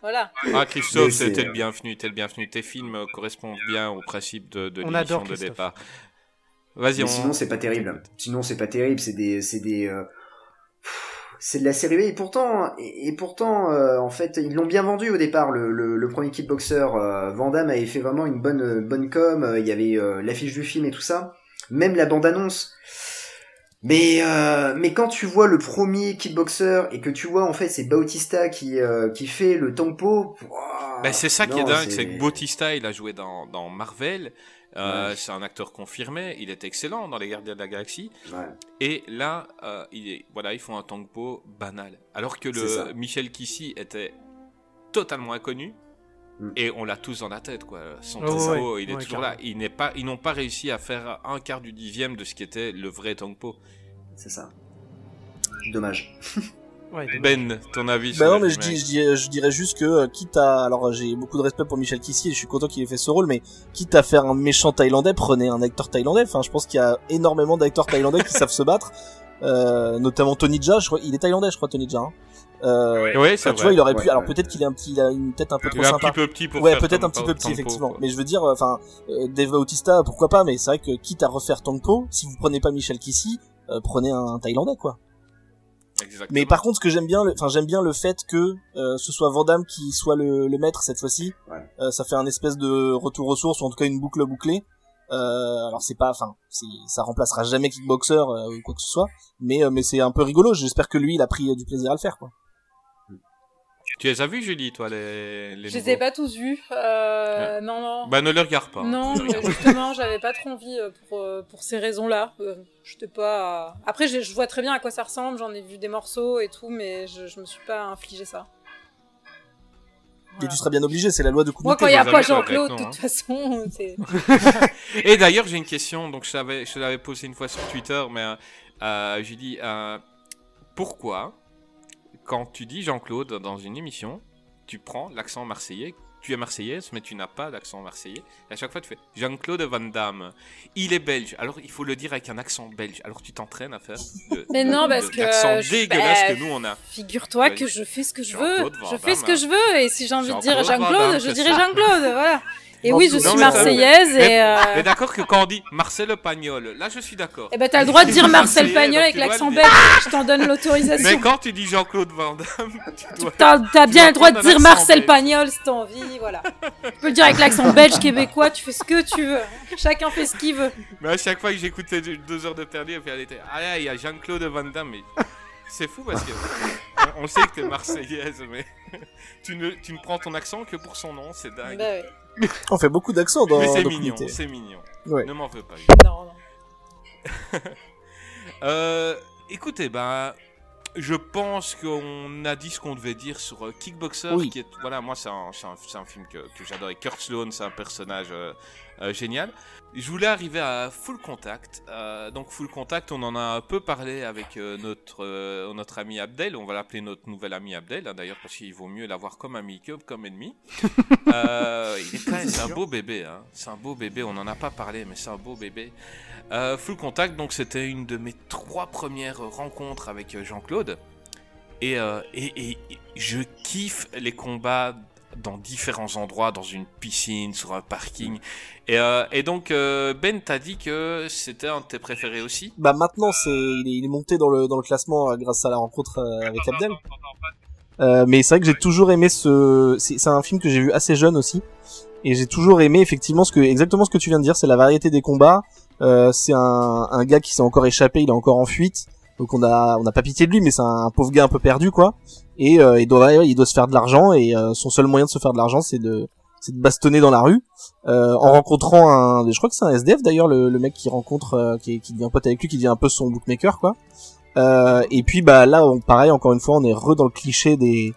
voilà. Ah Christophe, t'es le bienvenu, t'es le bienvenu. Tes films correspondent bien au principe de, de On l'émission adore de Christophe. départ. Vas-y, on... sinon c'est pas terrible. Sinon c'est pas terrible, c'est des, c'est des, euh, c'est de la série B. Et pourtant, et, et pourtant, euh, en fait, ils l'ont bien vendu au départ. Le, le, le premier Kickboxer, euh, Van Damme avait fait vraiment une bonne, euh, bonne com. euh, Il y avait euh, l'affiche du film et tout ça, même la bande annonce. Mais mais quand tu vois le premier Kickboxer et que tu vois en fait c'est Bautista qui qui fait le tempo, Ben, c'est ça qui est dingue, c'est que Bautista, il a joué dans, dans Marvel. Euh, Ouais. C'est un acteur confirmé. Il est excellent dans Les Gardiens de la Galaxie. Ouais. Et là, euh, il est, voilà, ils font un tempo banal. Alors que le Michel Kissy était totalement inconnu. Mm. Et on l'a tous dans la tête, quoi. Son Oh, ouais, il est ouais, toujours là. Il n'est pas, ils n'ont pas réussi à faire un quart du dixième de ce qui était le vrai tempo. C'est ça. Dommage. Ouais, dommage. Ben, ton avis Bah sur non, mais je, dis, je, dis- je dirais juste que, euh, quitte à... Alors, j'ai beaucoup de respect pour Michel Kissy et je suis content qu'il ait fait ce rôle, mais quitte à faire un méchant thaïlandais, prenez un acteur thaïlandais. Enfin, je pense qu'il y a énormément d'acteurs thaïlandais qui savent se battre. Euh, notamment Tony Jaa, je crois, il est thaïlandais, je crois, Tony Jaa. hein. Euh, Ouais, c'est enfin, tu vrai. vois, il aurait pu. Ouais, alors peut-être qu'il est un petit, il a une tête un peu Il trop est un sympa. petit peu petit pour ouais, peut-être un petit peu petit effectivement. quoi. Mais je veux dire, enfin, euh, Dave Bautista, pourquoi pas Mais c'est vrai que quitte à refaire Tongpo, si vous prenez pas Michel Kissy, euh, prenez un, Thaïlandais quoi. Exactement. Mais par contre, ce que j'aime bien, le- enfin j'aime bien le fait que euh, ce soit Van Damme qui soit le, le maître cette fois-ci. Ouais. Euh, ça fait un espèce de retour aux sources ou en tout cas une boucle bouclée. Euh, alors c'est pas, enfin, c'est- ça remplacera jamais Kickboxer euh, ou quoi que ce soit, mais euh, mais c'est un peu rigolo. J'espère que lui, il a pris euh, du plaisir à le faire quoi. Tu les as vus, Julie, toi, les, les Je les ai pas tous vus. Euh, Non, non. Bah, ne les regarde pas. hein. Non, regarde justement, j'avais pas trop envie euh, pour, euh, pour ces raisons-là. Euh, J'étais pas. Après, je je vois très bien à quoi ça ressemble, j'en ai vu des morceaux et tout, mais je, je me suis pas infligé ça. Et tu seras bien obligé, c'est la loi de Moi, Koumouté. quand il y a les pas Jean-Claude, de toute façon, c'est. Et d'ailleurs, j'ai une question. Donc, je l'avais, je l'avais posée une fois sur Twitter, mais euh, euh, j'ai dit euh, pourquoi, quand tu dis Jean-Claude dans une émission, tu prends l'accent marseillais. Tu es marseillaise, mais tu n'as pas l'accent marseillais. Et à chaque fois, tu fais Jean-Claude Van Damme. Il est belge. Alors, il faut le dire avec un accent belge. Alors, tu t'entraînes à faire. le- Mais non, le- parce que, L'accent je- dégueulasse bah, que nous, on a. Figure-toi que je fais ce que je veux. Je fais ce que je veux, et si j'ai envie de dire Jean-Claude je dirais. Jean-Claude, voilà. Et oui, je suis mais marseillaise mais- et. euh, Mais d'accord que quand on dit Marcel Pagnol, là je suis d'accord. Eh ben, t'as le droit de dire Marcel Pagnol avec l'accent belge, je t'en donne Mais l'autorisation. quand tu dis Jean-Claude Van Damme, tu dois. T'as t'as tu bien le droit de dire Marcel. Pagnol si t'as envie, voilà. Tu peux le dire avec l'accent belge, québécois, tu fais ce que tu veux. Chacun fait ce qu'il veut. Mais à chaque fois que j'écoutais deux heures de perdu, elle était. Ah, là, il y a Jean-Claude Van Damme, mais. C'est fou parce que. On sait que t'es marseillaise, mais. tu, ne, tu ne prends ton accent que pour son nom, c'est dingue. Bah ouais. On fait beaucoup d'accents dans. mais c'est mignon, c'est mignon. Ouais. Ne m'en veux pas. Non, non. Euh, écoutez, bah, je pense qu'on a dit ce qu'on devait dire sur euh, Kickboxer, Oui. qui est, voilà, moi c'est un, c'est un- film que, que j'adore. Et Kurt Sloan, c'est un personnage euh, génial. Je voulais arriver à Full Contact. Euh, donc Full Contact, on en a un peu parlé avec euh, notre euh, notre ami Abdel. On va l'appeler notre nouvel ami Abdel, hein, d'ailleurs, parce qu'il vaut mieux l'avoir comme ami que comme ennemi. Euh, il est quand même, c'est un beau bébé. Hein. C'est un beau bébé. On n'en a pas parlé, mais c'est un beau bébé. Euh, Full Contact, donc c'était une de mes trois premières rencontres avec euh, Jean-Claude. Et, euh, et, et- et je kiffe les combats dans différents endroits, dans une piscine, sur un parking. Et, euh, et donc, euh, Ben t'a dit que c'était un de tes préférés aussi? Bah maintenant c'est il est, il est monté dans le dans le classement euh, grâce à la rencontre avec Abdel. Euh, mais c'est vrai que j'ai toujours aimé ce c'est c'est un film que j'ai vu assez jeune aussi et j'ai toujours aimé effectivement ce que exactement ce que tu viens de dire, c'est la variété des combats. Euh, c'est un un gars qui s'est encore échappé, il est encore en fuite. Donc on a on a pas pitié de lui mais c'est un, pauvre gars un peu perdu quoi. Et euh, il doit il doit se faire de l'argent et euh, son seul moyen de se faire de l'argent c'est de c'est de bastonner dans la rue euh, en rencontrant un je crois que c'est un SDF d'ailleurs le, le mec qui rencontre qui, qui devient pote avec lui qui devient un peu son bookmaker quoi et puis bah là on, pareil encore une fois on est re dans le cliché des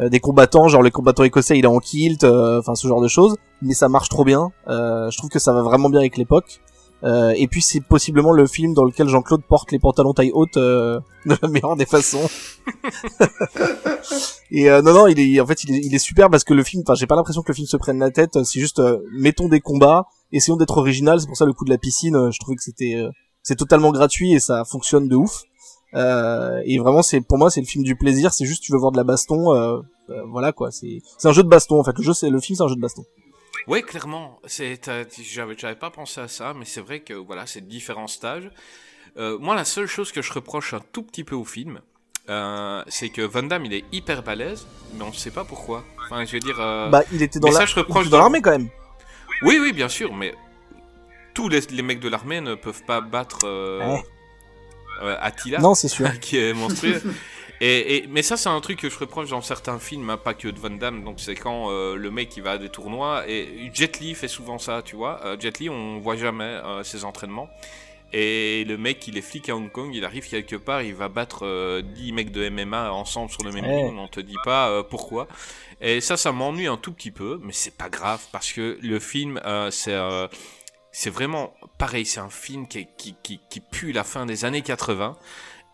des combattants, genre les combattants écossais, il est en kilt, enfin ce genre de choses. Mais ça marche trop bien. Je trouve que ça va vraiment bien avec l'époque. Euh, et puis c'est possiblement le film dans lequel Jean-Claude porte les pantalons taille haute euh, de la meilleure des façons. et euh, non non, il est en fait il est, il est super parce que le film, enfin j'ai pas l'impression que le film se prenne la tête. C'est juste euh, mettons des combats, essayons d'être original. C'est pour ça le coup de la piscine, euh, je trouvais que c'était euh, c'est totalement gratuit et ça fonctionne de ouf. Euh, et vraiment c'est pour moi c'est le film du plaisir. C'est juste tu veux voir de la baston, voilà quoi. C'est c'est un jeu de baston en fait. Le jeu c'est le film c'est un jeu de baston. Oui, clairement. J'avais, j'avais pas pensé à ça, mais c'est vrai que voilà, c'est différents stages. Euh, moi, la seule chose que je reproche un tout petit peu au film, euh, c'est que Van Damme, il est hyper balèze, mais on ne sait pas pourquoi. Enfin, je veux dire. euh, Bah il était dans l'armée quand même. Oui, oui, bien sûr, mais tous les, les mecs de l'armée ne peuvent pas battre Ouais. Attila. Non, c'est sûr. qui est monstrueux. Et, et- mais ça, c'est un truc que je reproche dans certains films, hein, pas que de Van Damme. Donc, c'est quand euh, le mec il va à des tournois. Et Jet Li fait souvent ça, tu vois. Euh, Jet Li, on voit jamais euh, ses entraînements. Et le mec, il est flic à Hong Kong, il arrive quelque part, il va battre euh, 10 mecs de MMA ensemble sur le même Ouais. ring, on te dit pas euh, pourquoi. Et ça, ça m'ennuie un tout petit peu, mais c'est pas grave, parce que le film, euh, c'est euh, c'est vraiment pareil, c'est un film qui, qui, qui, qui pue la fin des années 80.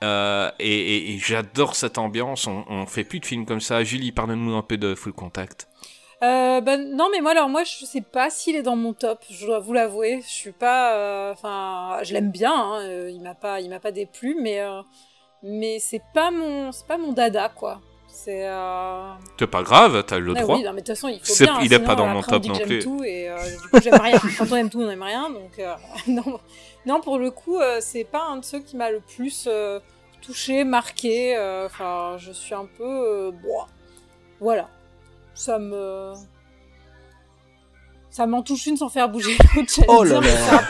Euh, et j'adore cette ambiance, on, on fait plus de films comme ça. Julie, parle-nous un peu de Full Contact. Euh, ben, non, mais moi, alors, moi, je sais pas s'il est dans mon top, je dois vous l'avouer. Je suis pas. euh, Enfin, je l'aime bien, hein, il m'a pas, il m'a pas déplu, mais, mais c'est pas mon, c'est pas mon dada, quoi. C'est. Euh... Pas grave, t'as le ah droit. oui, non, mais de toute façon, il faut bien. il est sinon, pas dans mon top non plus. tout et euh, du coup, j'aime rien. Quand on aime tout, on aime rien, donc euh, non, non, pour le coup, c'est pas un de ceux qui m'a le plus euh, touché, marqué. euh, Enfin, je suis un peu, euh, voilà, ça me, ça m'en touche une sans faire bouger l'autre. Oh là là.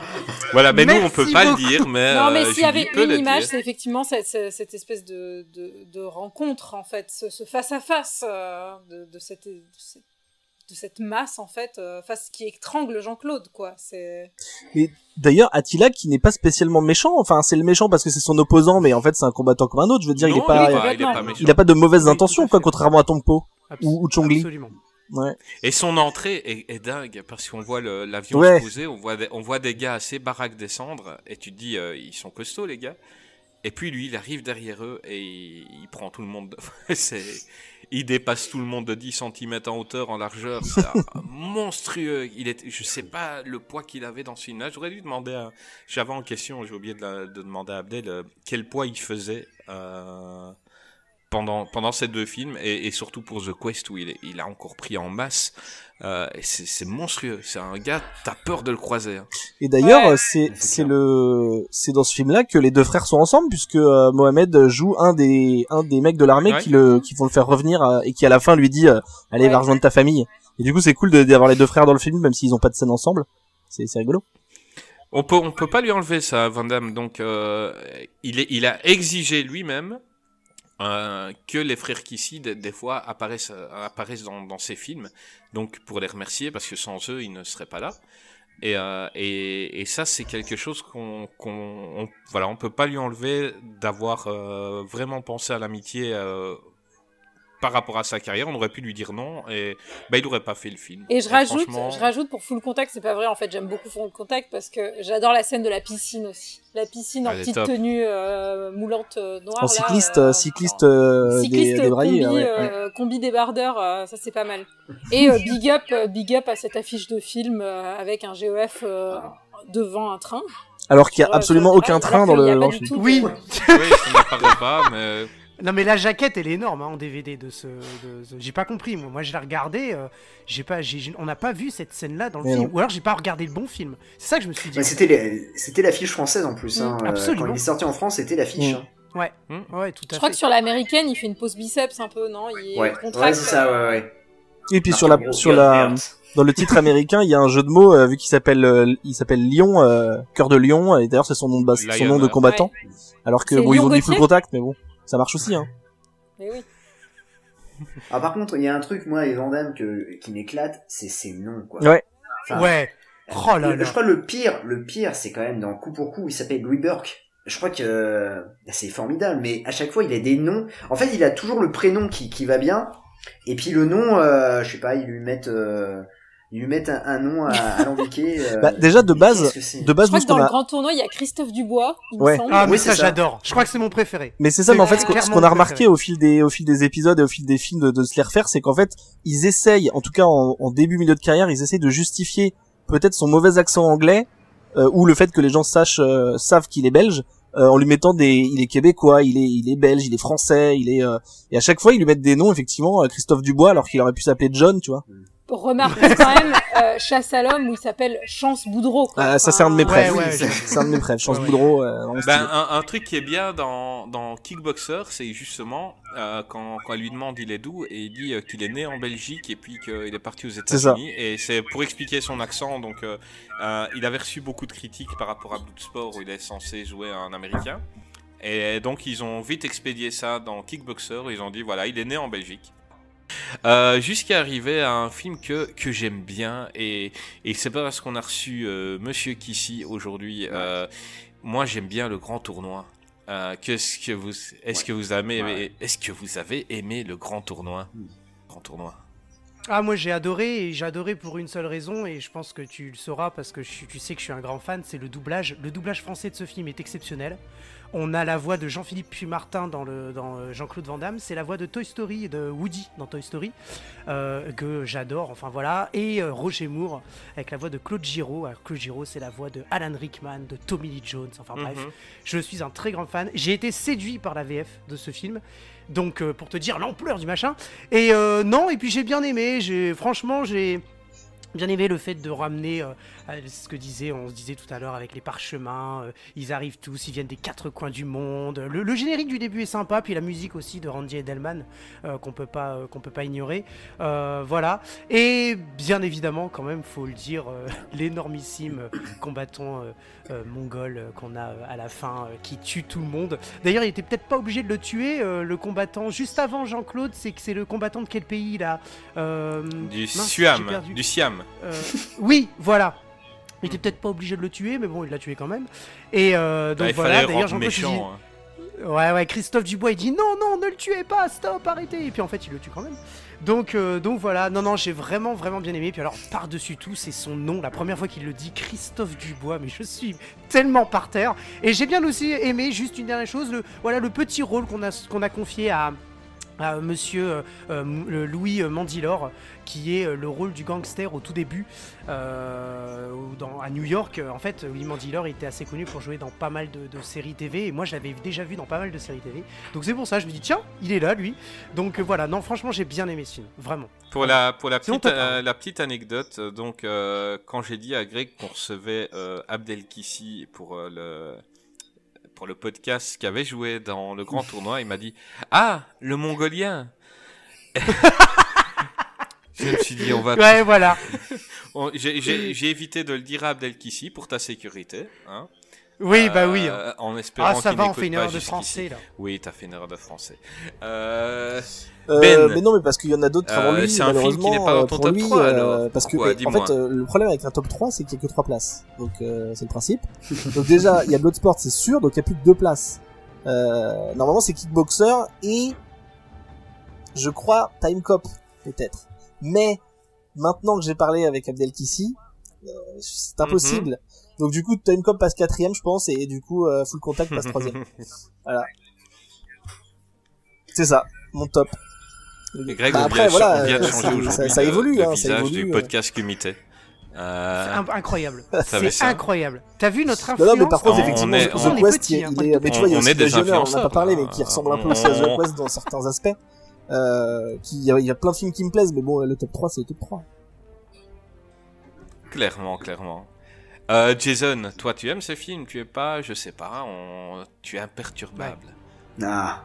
Voilà, mais nous on peut pas beaucoup. le dire, mais. Non, mais euh, s'il y avait une image, c'est effectivement cette, espèce de, de, de rencontre, en fait, ce ce face-à-face euh, de, de cette, de, cette, de cette masse, en fait, euh, face qui étrangle Jean-Claude, quoi. C'est... Et d'ailleurs, Attila qui n'est pas spécialement méchant, enfin c'est le méchant parce que c'est son opposant, mais en fait c'est un combattant comme un autre. Je veux dire, il est pas, il est il, pas- il est pas méchant. a pas de mauvaises Oui, intentions, quoi, contrairement à Tongpo ou, ou Chongli. Absolument. Ouais. Et son entrée est, est dingue parce qu'on voit l'avion Ouais. se poser, on voit, des, on voit des gars assez baraques descendre et tu te dis euh, ils sont costauds les gars. Et puis lui il arrive derrière eux et il, il prend tout le monde. de- c'est, il dépasse tout le monde de 10 cm en hauteur, en largeur. C'est monstrueux. Il est, je sais pas le poids qu'il avait dans ce film-là. J'aurais dû demander à, j'avais en question, j'ai oublié de, la- de demander à Abdel euh, quel poids il faisait. euh, pendant, pendant ces deux films et, et surtout pour The Quest où il, est- il a encore pris en masse. Euh, c'est c'est monstrueux. C'est un gars, t'as peur de le croiser. hein. Et d'ailleurs, Ouais. c'est C'est le c'est dans ce film-là que les deux frères sont ensemble puisque euh, Mohamed joue un des un des mecs de l'armée Ouais. qui le qui vont le faire revenir euh, et qui à la fin lui dit euh, allez Ouais. va rejoindre ta famille. Et du coup, c'est cool de- d'avoir les deux frères dans le film même s'ils ont pas de scène ensemble. C'est c'est rigolo. On peut, on peut pas lui enlever ça, Van Damme. Donc, euh, il, est, il a exigé lui-même euh, que les frères Kissy, des, fois, apparaissent, euh, apparaissent dans, dans ses films. Donc, pour les remercier, parce que sans eux, ils ne seraient pas là. Et, euh, et, et ça, c'est quelque chose qu'on, qu'on, on, voilà, on peut pas lui enlever d'avoir euh, vraiment pensé à l'amitié euh, par rapport à sa carrière. On aurait pu lui dire non, et bah, il aurait pas fait le film. Et je rajoute, franchement- je rajoute pour Full Contact, c'est pas vrai, en fait, j'aime beaucoup Full Contact parce que j'adore la scène de la piscine aussi. La piscine en petite top. tenue euh, moulante euh, noire. En là, cycliste euh, euh, cycliste euh, Cycliste des, combi, ouais, ouais. euh, combi débardeur, euh, ça c'est pas mal. Et euh, big up, big up à cette affiche de film euh, avec un GEF euh, devant un train. Alors qu'il y a absolument aucun train dans le Oui. Oui, ça n'apparaît pas, mais Non mais la jaquette elle est énorme hein, en DVD de ce. de ce- J'ai pas compris moi. Moi je l'ai regardé. euh, j'ai pas. j'ai- On n'a pas vu cette scène là dans le Mais film. non. Ou alors j'ai pas regardé le bon film. C'est ça que je me suis dit. Ouais, c'était les- c'était l'affiche française en plus. Hein. Mm, euh, absolument. Quand il est sorti en France, c'était l'affiche. Mm. hein. Ouais. Hmm. Ouais tout à Je crois fait. que sur l'américaine, il fait une pause biceps un peu, non? Il Ouais, contracte, ouais c'est ça, ouais, ouais. Et puis Ah, sur la gros, sur la dans le titre américain, il y a un jeu de mots euh, vu qu'il s'appelle euh, il s'appelle Lion euh, cœur de lion et d'ailleurs c'est son nom de base, son nom de combattant. Alors que C'est bon ils ont dit full contact mais bon, ça marche aussi hein. Mais oui. Ah, par contre, il y a un truc, moi, et Vandame, que, qui m'éclate, c'est ses noms, quoi. Ouais. Enfin, Ouais. Oh là là. Je crois le pire, le pire, c'est quand même dans Coup pour Coup, il s'appelle Louis Burke. je crois que euh, c'est formidable, mais à chaque fois il a des noms. En fait, il a toujours le prénom qui, qui va bien, et puis le nom, euh, je sais pas, ils lui mettent, euh, ils lui mettent un, un nom à, à l'embiquer. euh, Bah, déjà de base, de Je base, crois nous, que dans le grand tournoi, il y a Christophe Dubois, il Ouais. me semble. Ah, mais Oui, ça, j'adore. Je crois que c'est mon préféré. Mais c'est ça, mais en fait, ce qu'on- ce clairement qu'on a remarqué préféré. au fil des, au fil des épisodes et au fil des films de, de se les refaire, c'est qu'en fait, ils essayent, en tout cas en, en début, milieu de carrière, ils essayent de justifier peut-être son mauvais accent anglais, euh, ou le fait que les gens sachent, euh, savent qu'il est belge, euh, en lui mettant des, il est québécois, il est, il est belge, il est français, il est, euh, et à chaque fois, ils lui mettent des noms, effectivement, euh, Christophe Dubois, alors qu'il aurait pu s'appeler John, tu vois. Remarquez quand même euh, Chasse à l'homme où il s'appelle Chance Boudreau. quoi. Ah, ça, c'est un de mes ouais, ouais, c'est c'est un de mes préfs. Chance Ouais, ouais. Boudreau, euh, Ben, un, un truc qui est bien dans, dans Kickboxer, c'est justement euh, quand, quand elle lui demande il est d'où et il dit euh, qu'il est né en Belgique et puis qu'il est parti aux C'est ça. États-Unis. Et c'est pour expliquer son accent. Donc, euh, euh, il avait reçu beaucoup de critiques par rapport à Bloodsport où il est censé jouer un Américain. Et donc, ils ont vite expédié ça dans Kickboxer. Ils ont dit voilà, il est né en Belgique. Euh, Jusqu'à arriver à un film que, que j'aime bien et, et c'est pas parce qu'on a reçu euh, Monsieur Kissy aujourd'hui. euh, moi j'aime bien le grand tournoi. Qu'est-ce que vous est-ce que vous avez Ouais. est-ce que vous avez aimé le grand tournoi? Grand tournoi. Ah moi j'ai adoré et j'ai adoré pour une seule raison et je pense que tu le sauras parce que je tu sais que je suis un grand fan, c'est le doublage. Le doublage français de ce film est exceptionnel. On a la voix de Jean-Philippe Puy-Martin dans, le, dans euh, Jean-Claude Van Damme, c'est la voix de Toy Story, de Woody dans Toy Story, euh, que j'adore, enfin voilà, et euh, Roger Moore avec la voix de Claude Giraud. Alors, Claude Giraud c'est la voix de Alan Rickman, de Tommy Lee Jones, enfin bref, Mhm. je suis un très grand fan. J'ai été séduit par la VF de ce film. Donc euh, pour te dire l'ampleur du machin. Et euh, non, et puis j'ai bien aimé. J'ai franchement j'ai bien aimé le fait de ramener euh, ce que disait, on se disait tout à l'heure avec les parchemins. euh, ils arrivent tous, ils viennent des quatre coins du monde. Le, le générique du début est sympa, puis la musique aussi de Randy Edelman euh, qu'on peut pas euh, qu'on peut pas ignorer. Voilà. Et bien évidemment, quand même, faut le dire, l'énormissime combattant mongol qu'on a à la fin qui tue tout le monde. D'ailleurs, il était peut-être pas obligé de le tuer, le combattant juste avant Jean-Claude. C'est que c'est le combattant de quel pays là? Du mince, Siam, du Siam. Oui, voilà. Il était peut-être pas obligé de le tuer, mais bon, il l'a tué quand même. Et euh, donc il voilà. D'ailleurs, dit- méchant. hein. Ouais, ouais, Christophe Dubois, il dit non, non, ne le tuez pas, stop, arrêtez. Et puis en fait, il le tue quand même. Donc, euh, donc voilà, non, non, j'ai vraiment, vraiment bien aimé. Puis alors, par-dessus tout, c'est son nom. La première fois qu'il le dit, Christophe Dubois, mais je suis tellement par terre. Et j'ai bien aussi aimé, juste une dernière chose, le, voilà, le petit rôle qu'on a, qu'on a confié à, à monsieur euh, euh, Louis euh, Mandylor, qui est le rôle du gangster au tout début euh, dans, à New York. En fait, Louis Mandylor était assez connu pour jouer dans pas mal de, de séries TV, et moi je l'avais déjà vu dans pas mal de séries TV. Donc c'est pour ça, je me dis, tiens, il est là, lui. Donc euh, voilà, non, franchement, j'ai bien aimé ce film, vraiment. Pour la, pour la, Sinon, petite, la petite anecdote, donc quand j'ai dit à Greg qu'on recevait euh, Abdel Kissi pour le pour le podcast qui avait joué dans le grand tournoi, il m'a dit ah le mongolien. je me suis dit on va. Ouais, voilà. J'ai- évité de le dire à Abdel Kissi pour ta sécurité. Hein. Oui, bah oui. Euh, En espérant Ah, ça qu'il va, on n'écoute fait une pas erreur de jusqu'ici. français, là. Oui, t'as fait une erreur de français. Euh, Euh, ben, mais non, mais parce qu'il y en a d'autres avant Euh, lui. c'est un film qui malheureusement, n'est pas dans euh, ton pour top lui, 3, euh, alors. Parce que, Pourquoi en Dis-moi. fait, euh, le problème avec un top 3, c'est qu'il y a que 3 places. Donc, euh, c'est le principe. donc, déjà, il y a Bloodsport, c'est sûr, donc il y a plus que 2 places. Euh, normalement, c'est Kickboxer et, je crois, Time Cop, peut-être. Mais, maintenant que j'ai parlé avec Abdel Kissi, euh, c'est impossible. Donc, du coup, Time Cop passe quatrième, je pense, et du coup, euh, Full Contact passe troisième. voilà. C'est ça, mon top. Et Greg, Bah on après, vient, voilà, on vient de changer ça- aujourd'hui ça, ça le- évolue, le hein, ça visage évolue. du podcast Comité. Euh, incroyable. C'est incroyable. T'as vu notre influence non, mais par contre, On effectivement, est- The on est Quest, petit, il, hein, il est, mais tu vois, il y a on aussi des on n'en a pas parlé, mais qui ressemblent un peu aussi à The Quest dans certains aspects. Euh, qui, il y, a- il y a plein de films qui me plaisent, mais bon, le top 3, c'est le top 3. Clairement, clairement. Euh, Jason, toi, tu aimes ce film Tu es pas, je sais pas, on... tu es imperturbable. Ah.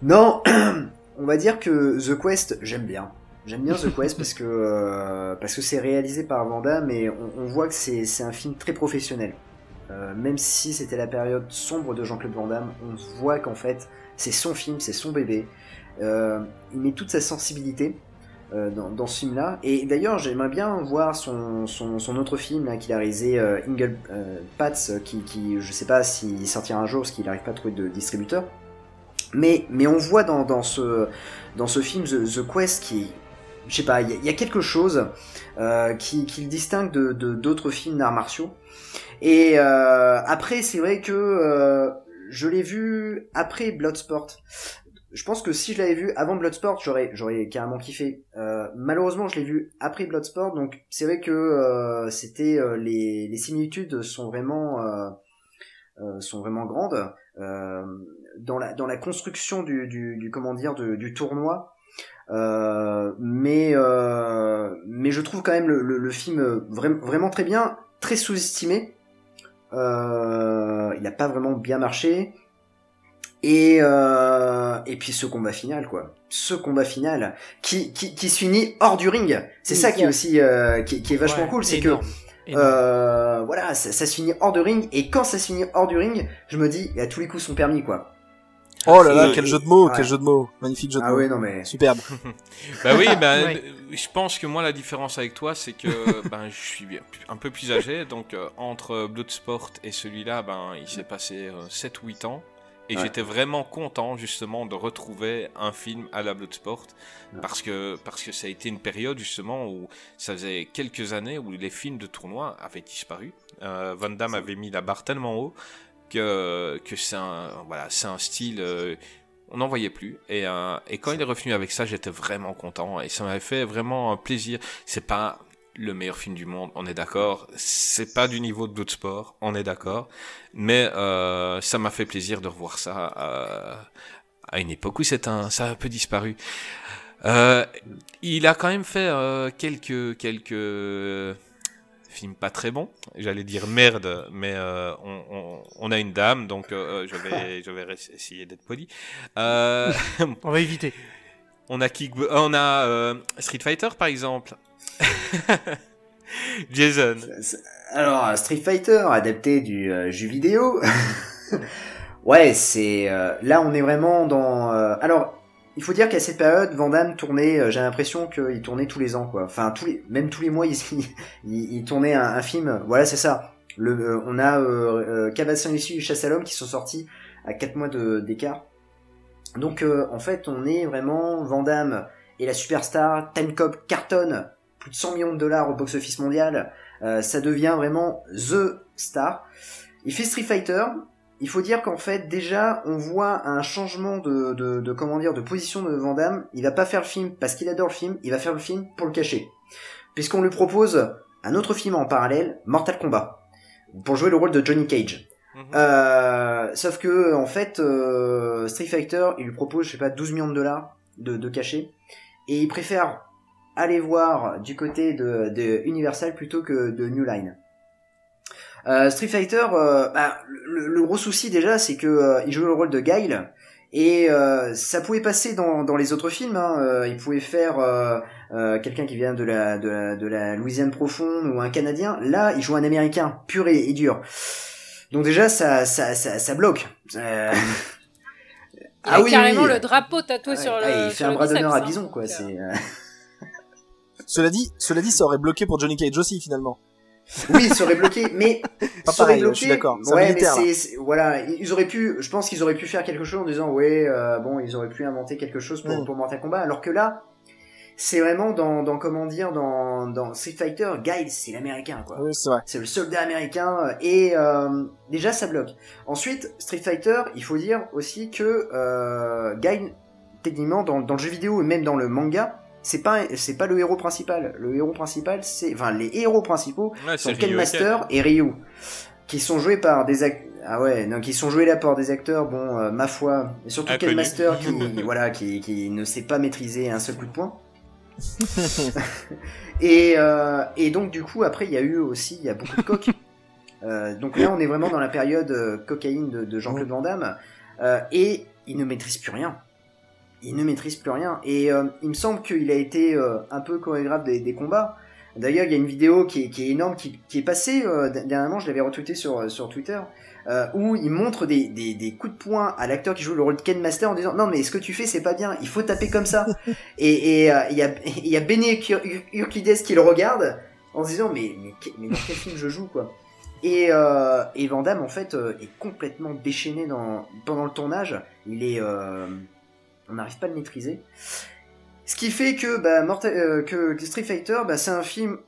Non, on va dire que The Quest, j'aime bien. J'aime bien The Quest parce que euh, parce que c'est réalisé par Vanda, mais on, on voit que c'est un film très professionnel. Euh, même si c'était la période sombre de Jean-Claude Van Damme, on voit qu'en fait c'est son film, c'est son bébé. Il met toute sa sensibilité. Euh, dans, ce film-là. Et d'ailleurs, j'aimerais bien voir son, son, son autre film qu'il a réalisé, euh, Ingle euh, Pats, qui, qui, je sais pas s'il sortira un jour parce qu'il n'arrive pas à trouver de distributeur. Mais, mais on voit dans, dans, ce, dans ce film The, Quest qui, je sais pas, il y, y a quelque chose euh, qui, qui le distingue de d'autres films d'arts martiaux. Et euh, après, c'est vrai que euh, je l'ai vu après Bloodsport. Je pense que si je l'avais vu avant Bloodsport, j'aurais j'aurais carrément kiffé. Euh, malheureusement, je l'ai vu après Bloodsport, donc c'est vrai que euh, c'était euh, les, les similitudes sont vraiment euh, euh, sont vraiment grandes euh, dans la dans la construction du du, du comment dire du, tournoi. Mais mais je trouve quand même le, le, le film vra- vraiment très bien, très sous-estimé. Il n'a pas vraiment bien marché. Et, euh, et puis ce combat final, quoi. Ce combat final qui, qui, qui se finit hors du ring. C'est Oui, ça qui est aussi euh, qui, qui est vachement Ouais, cool, c'est que euh, voilà, ça, ça se finit hors de ring. Et quand ça se finit hors du ring, je me dis, à tous les coups sont permis, quoi. Oh là là, quel jeu de mots, ouais. quel jeu de mots. Magnifique jeu de Ah mots. ouais, non, mais- Superbe. Bah oui, bah, Ouais. je pense que moi la différence avec toi, c'est que ben, je suis un peu plus âgé, donc euh, entre Bloodsport et celui-là, ben, il s'est passé 7 ou 8 ans. Et Ouais. j'étais vraiment content justement de retrouver un film à la Bloodsport parce que parce que ça a été une période justement où ça faisait quelques années où les films de tournoi avaient disparu. Euh, Van Damme avait mis la barre tellement haut que que c'est un voilà c'est un style euh, on n'en voyait plus et euh, et quand il est revenu avec ça j'étais vraiment content et ça m'avait fait vraiment un plaisir. C'est pas le meilleur film du monde, on est d'accord. C'est pas du niveau de Bloodsport, on est d'accord. Mais euh, ça m'a fait plaisir de revoir ça euh, à une époque où c'est un, ça a un peu disparu. Euh, il a quand même fait euh, quelques quelques films pas très bons. J'allais dire merde, mais euh, on, on- on a une dame, donc je vais je vais essayer d'être poli. On va éviter. On a Kick, on a Street Fighter par exemple. Jason. Alors, Street Fighter, adapté du euh, jeu vidéo. ouais, c'est euh, là on est vraiment dans. euh, alors, il faut dire qu'à cette période, Van Damme tournait. euh, J'ai l'impression qu'il tournait tous les ans. Enfin, même tous les mois, il, il, tournait un, film. Voilà, c'est ça. Euh, on a euh, euh, et Chasse à l'homme qui sont sortis à 4 mois d'écart. Donc, euh, en fait, on est vraiment Van Damme et la superstar. Time Cop cartonne plus de 100 millions de dollars au box-office mondial. Euh, ça devient vraiment the star. Il fait Street Fighter. Il faut dire qu'en fait déjà on voit un changement de, de, de comment dire de position de Van Damme. Il va pas faire le film parce qu'il adore le film. Il va faire le film pour le cacher, puisqu'on lui propose un autre film en parallèle, Mortal Kombat, pour jouer le rôle de Johnny Cage. Euh, sauf que en fait euh, Street Fighter il lui propose je sais pas 12 millions de dollars de, de cachet et il préfère aller voir du côté de, de Universal plutôt que de New Line. Euh, Street Fighter, euh, bah, le, le gros souci déjà, c'est que euh, il jouait le rôle de Guile et euh, ça pouvait passer dans, dans les autres films. Hein. Il pouvait faire quelqu'un qui vient de la, de la de la Louisiane profonde ou un Canadien. Là, il joue un Américain pur et, et dur. Donc déjà, ça ça ça, ça bloque. Euh, Il a carrément le drapeau tatoué sur le. ah, il fait sur un le bras d'honneur à hein, Bison, quoi. C'est. Cela dit, cela dit, ça aurait bloqué pour Johnny Cage aussi finalement. Oui, ça aurait bloqué, mais Pas ça aurait pareil, bloqué. je suis d'accord. Ouais, mais c'est voilà, ils auraient pu, je pense qu'ils auraient pu faire quelque chose en disant ouais, euh, bon, ils auraient pu inventer quelque chose pour, Mm. pour Mortal Kombat, alors que là, c'est vraiment dans, dans comment dire, dans dans Street Fighter, Guile, c'est l'américain quoi. Oui, c'est vrai. C'est le soldat américain euh, et euh, déjà ça bloque. Ensuite, Street Fighter, il faut dire aussi que euh, Guile, techniquement dans, dans le jeu vidéo et même dans le manga, c'est pas c'est pas le héros principal. Le héros principal, c'est enfin les héros principaux Ouais, sont Ken Ryu Master et Ryu, qui sont joués par des acteurs. Ah ouais, non, qui sont joués là par des acteurs, bon, euh, ma foi, et surtout Ken. Master qui, voilà, qui, qui ne sait pas maîtriser un seul coup de poing. et, euh, et donc du coup après il y a eu aussi il y a beaucoup de coques. Euh, donc là on est vraiment dans la période euh, cocaïne de, de Jean-Claude Van Damme euh, et il ne maîtrise plus rien. Il ne maîtrise plus rien et euh, il me semble qu'il a été euh, un peu chorégraphe des, des combats. D'ailleurs il y a une vidéo qui est, qui est énorme qui, qui est passée euh, dernièrement je l'avais retweeté sur sur Twitter où il montre des, des, des coups de poing à l'acteur qui joue le rôle de Ken Master en disant non mais ce que tu fais c'est pas bien, il faut taper comme ça. et il y a y a Bene Ur- Urquides qui le regarde en se disant mais mais, dans quel film je joue quoi? Et, euh, et Van Damme en fait est complètement déchaîné dans, pendant le tournage. Il est, euh, on n'arrive pas à le maîtriser. Ce qui fait que, bah, Mortal- euh, que, que Street Fighter, bah, c'est un film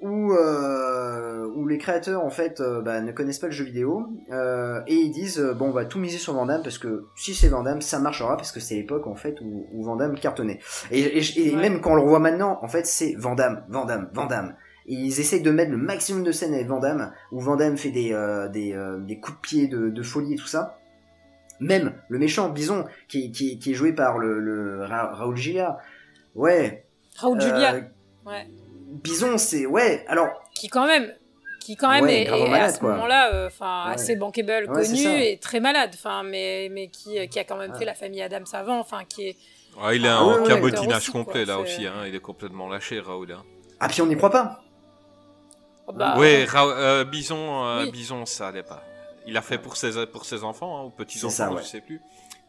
où, euh, où les créateurs en fait euh, bah, ne connaissent pas le jeu vidéo et ils disent bon on va tout miser sur Van Damme parce que si c'est Van Damme ça marchera parce que c'est l'époque en fait où, où Van Damme cartonnait. Et, et- et même quand on le revoit maintenant en fait c'est Van Damme Van Damme Van Damme. Et ils essayent de mettre le maximum de scènes avec Van Damme où Van Damme fait des, des, des coups de pied de, de folie et tout ça même le méchant Bison qui, qui, qui est joué par le, le Ra- Raoul Julia ouais Raoul Euh, Julia. Ouais. Bison c'est ouais alors Qui quand même, qui quand même Ouais, est, à ce moment-là, euh, enfin Ouais. assez bankable, connu et très malade, enfin mais mais qui qui a quand même Ah. fait la famille Adams avant, enfin qui est. Ah, il est Ah, en ouais, ouais, cabotinage aussi, complet quoi, là aussi, hein. il est complètement lâché Raoul. Hein. ah puis on n'y croit pas Oh, bah, euh, Bison, euh, Oui. Bison, ça allait pas. Il a fait pour ses, pour ses enfants, hein, ou petits C'est enfants, ça, ouais. je sais plus,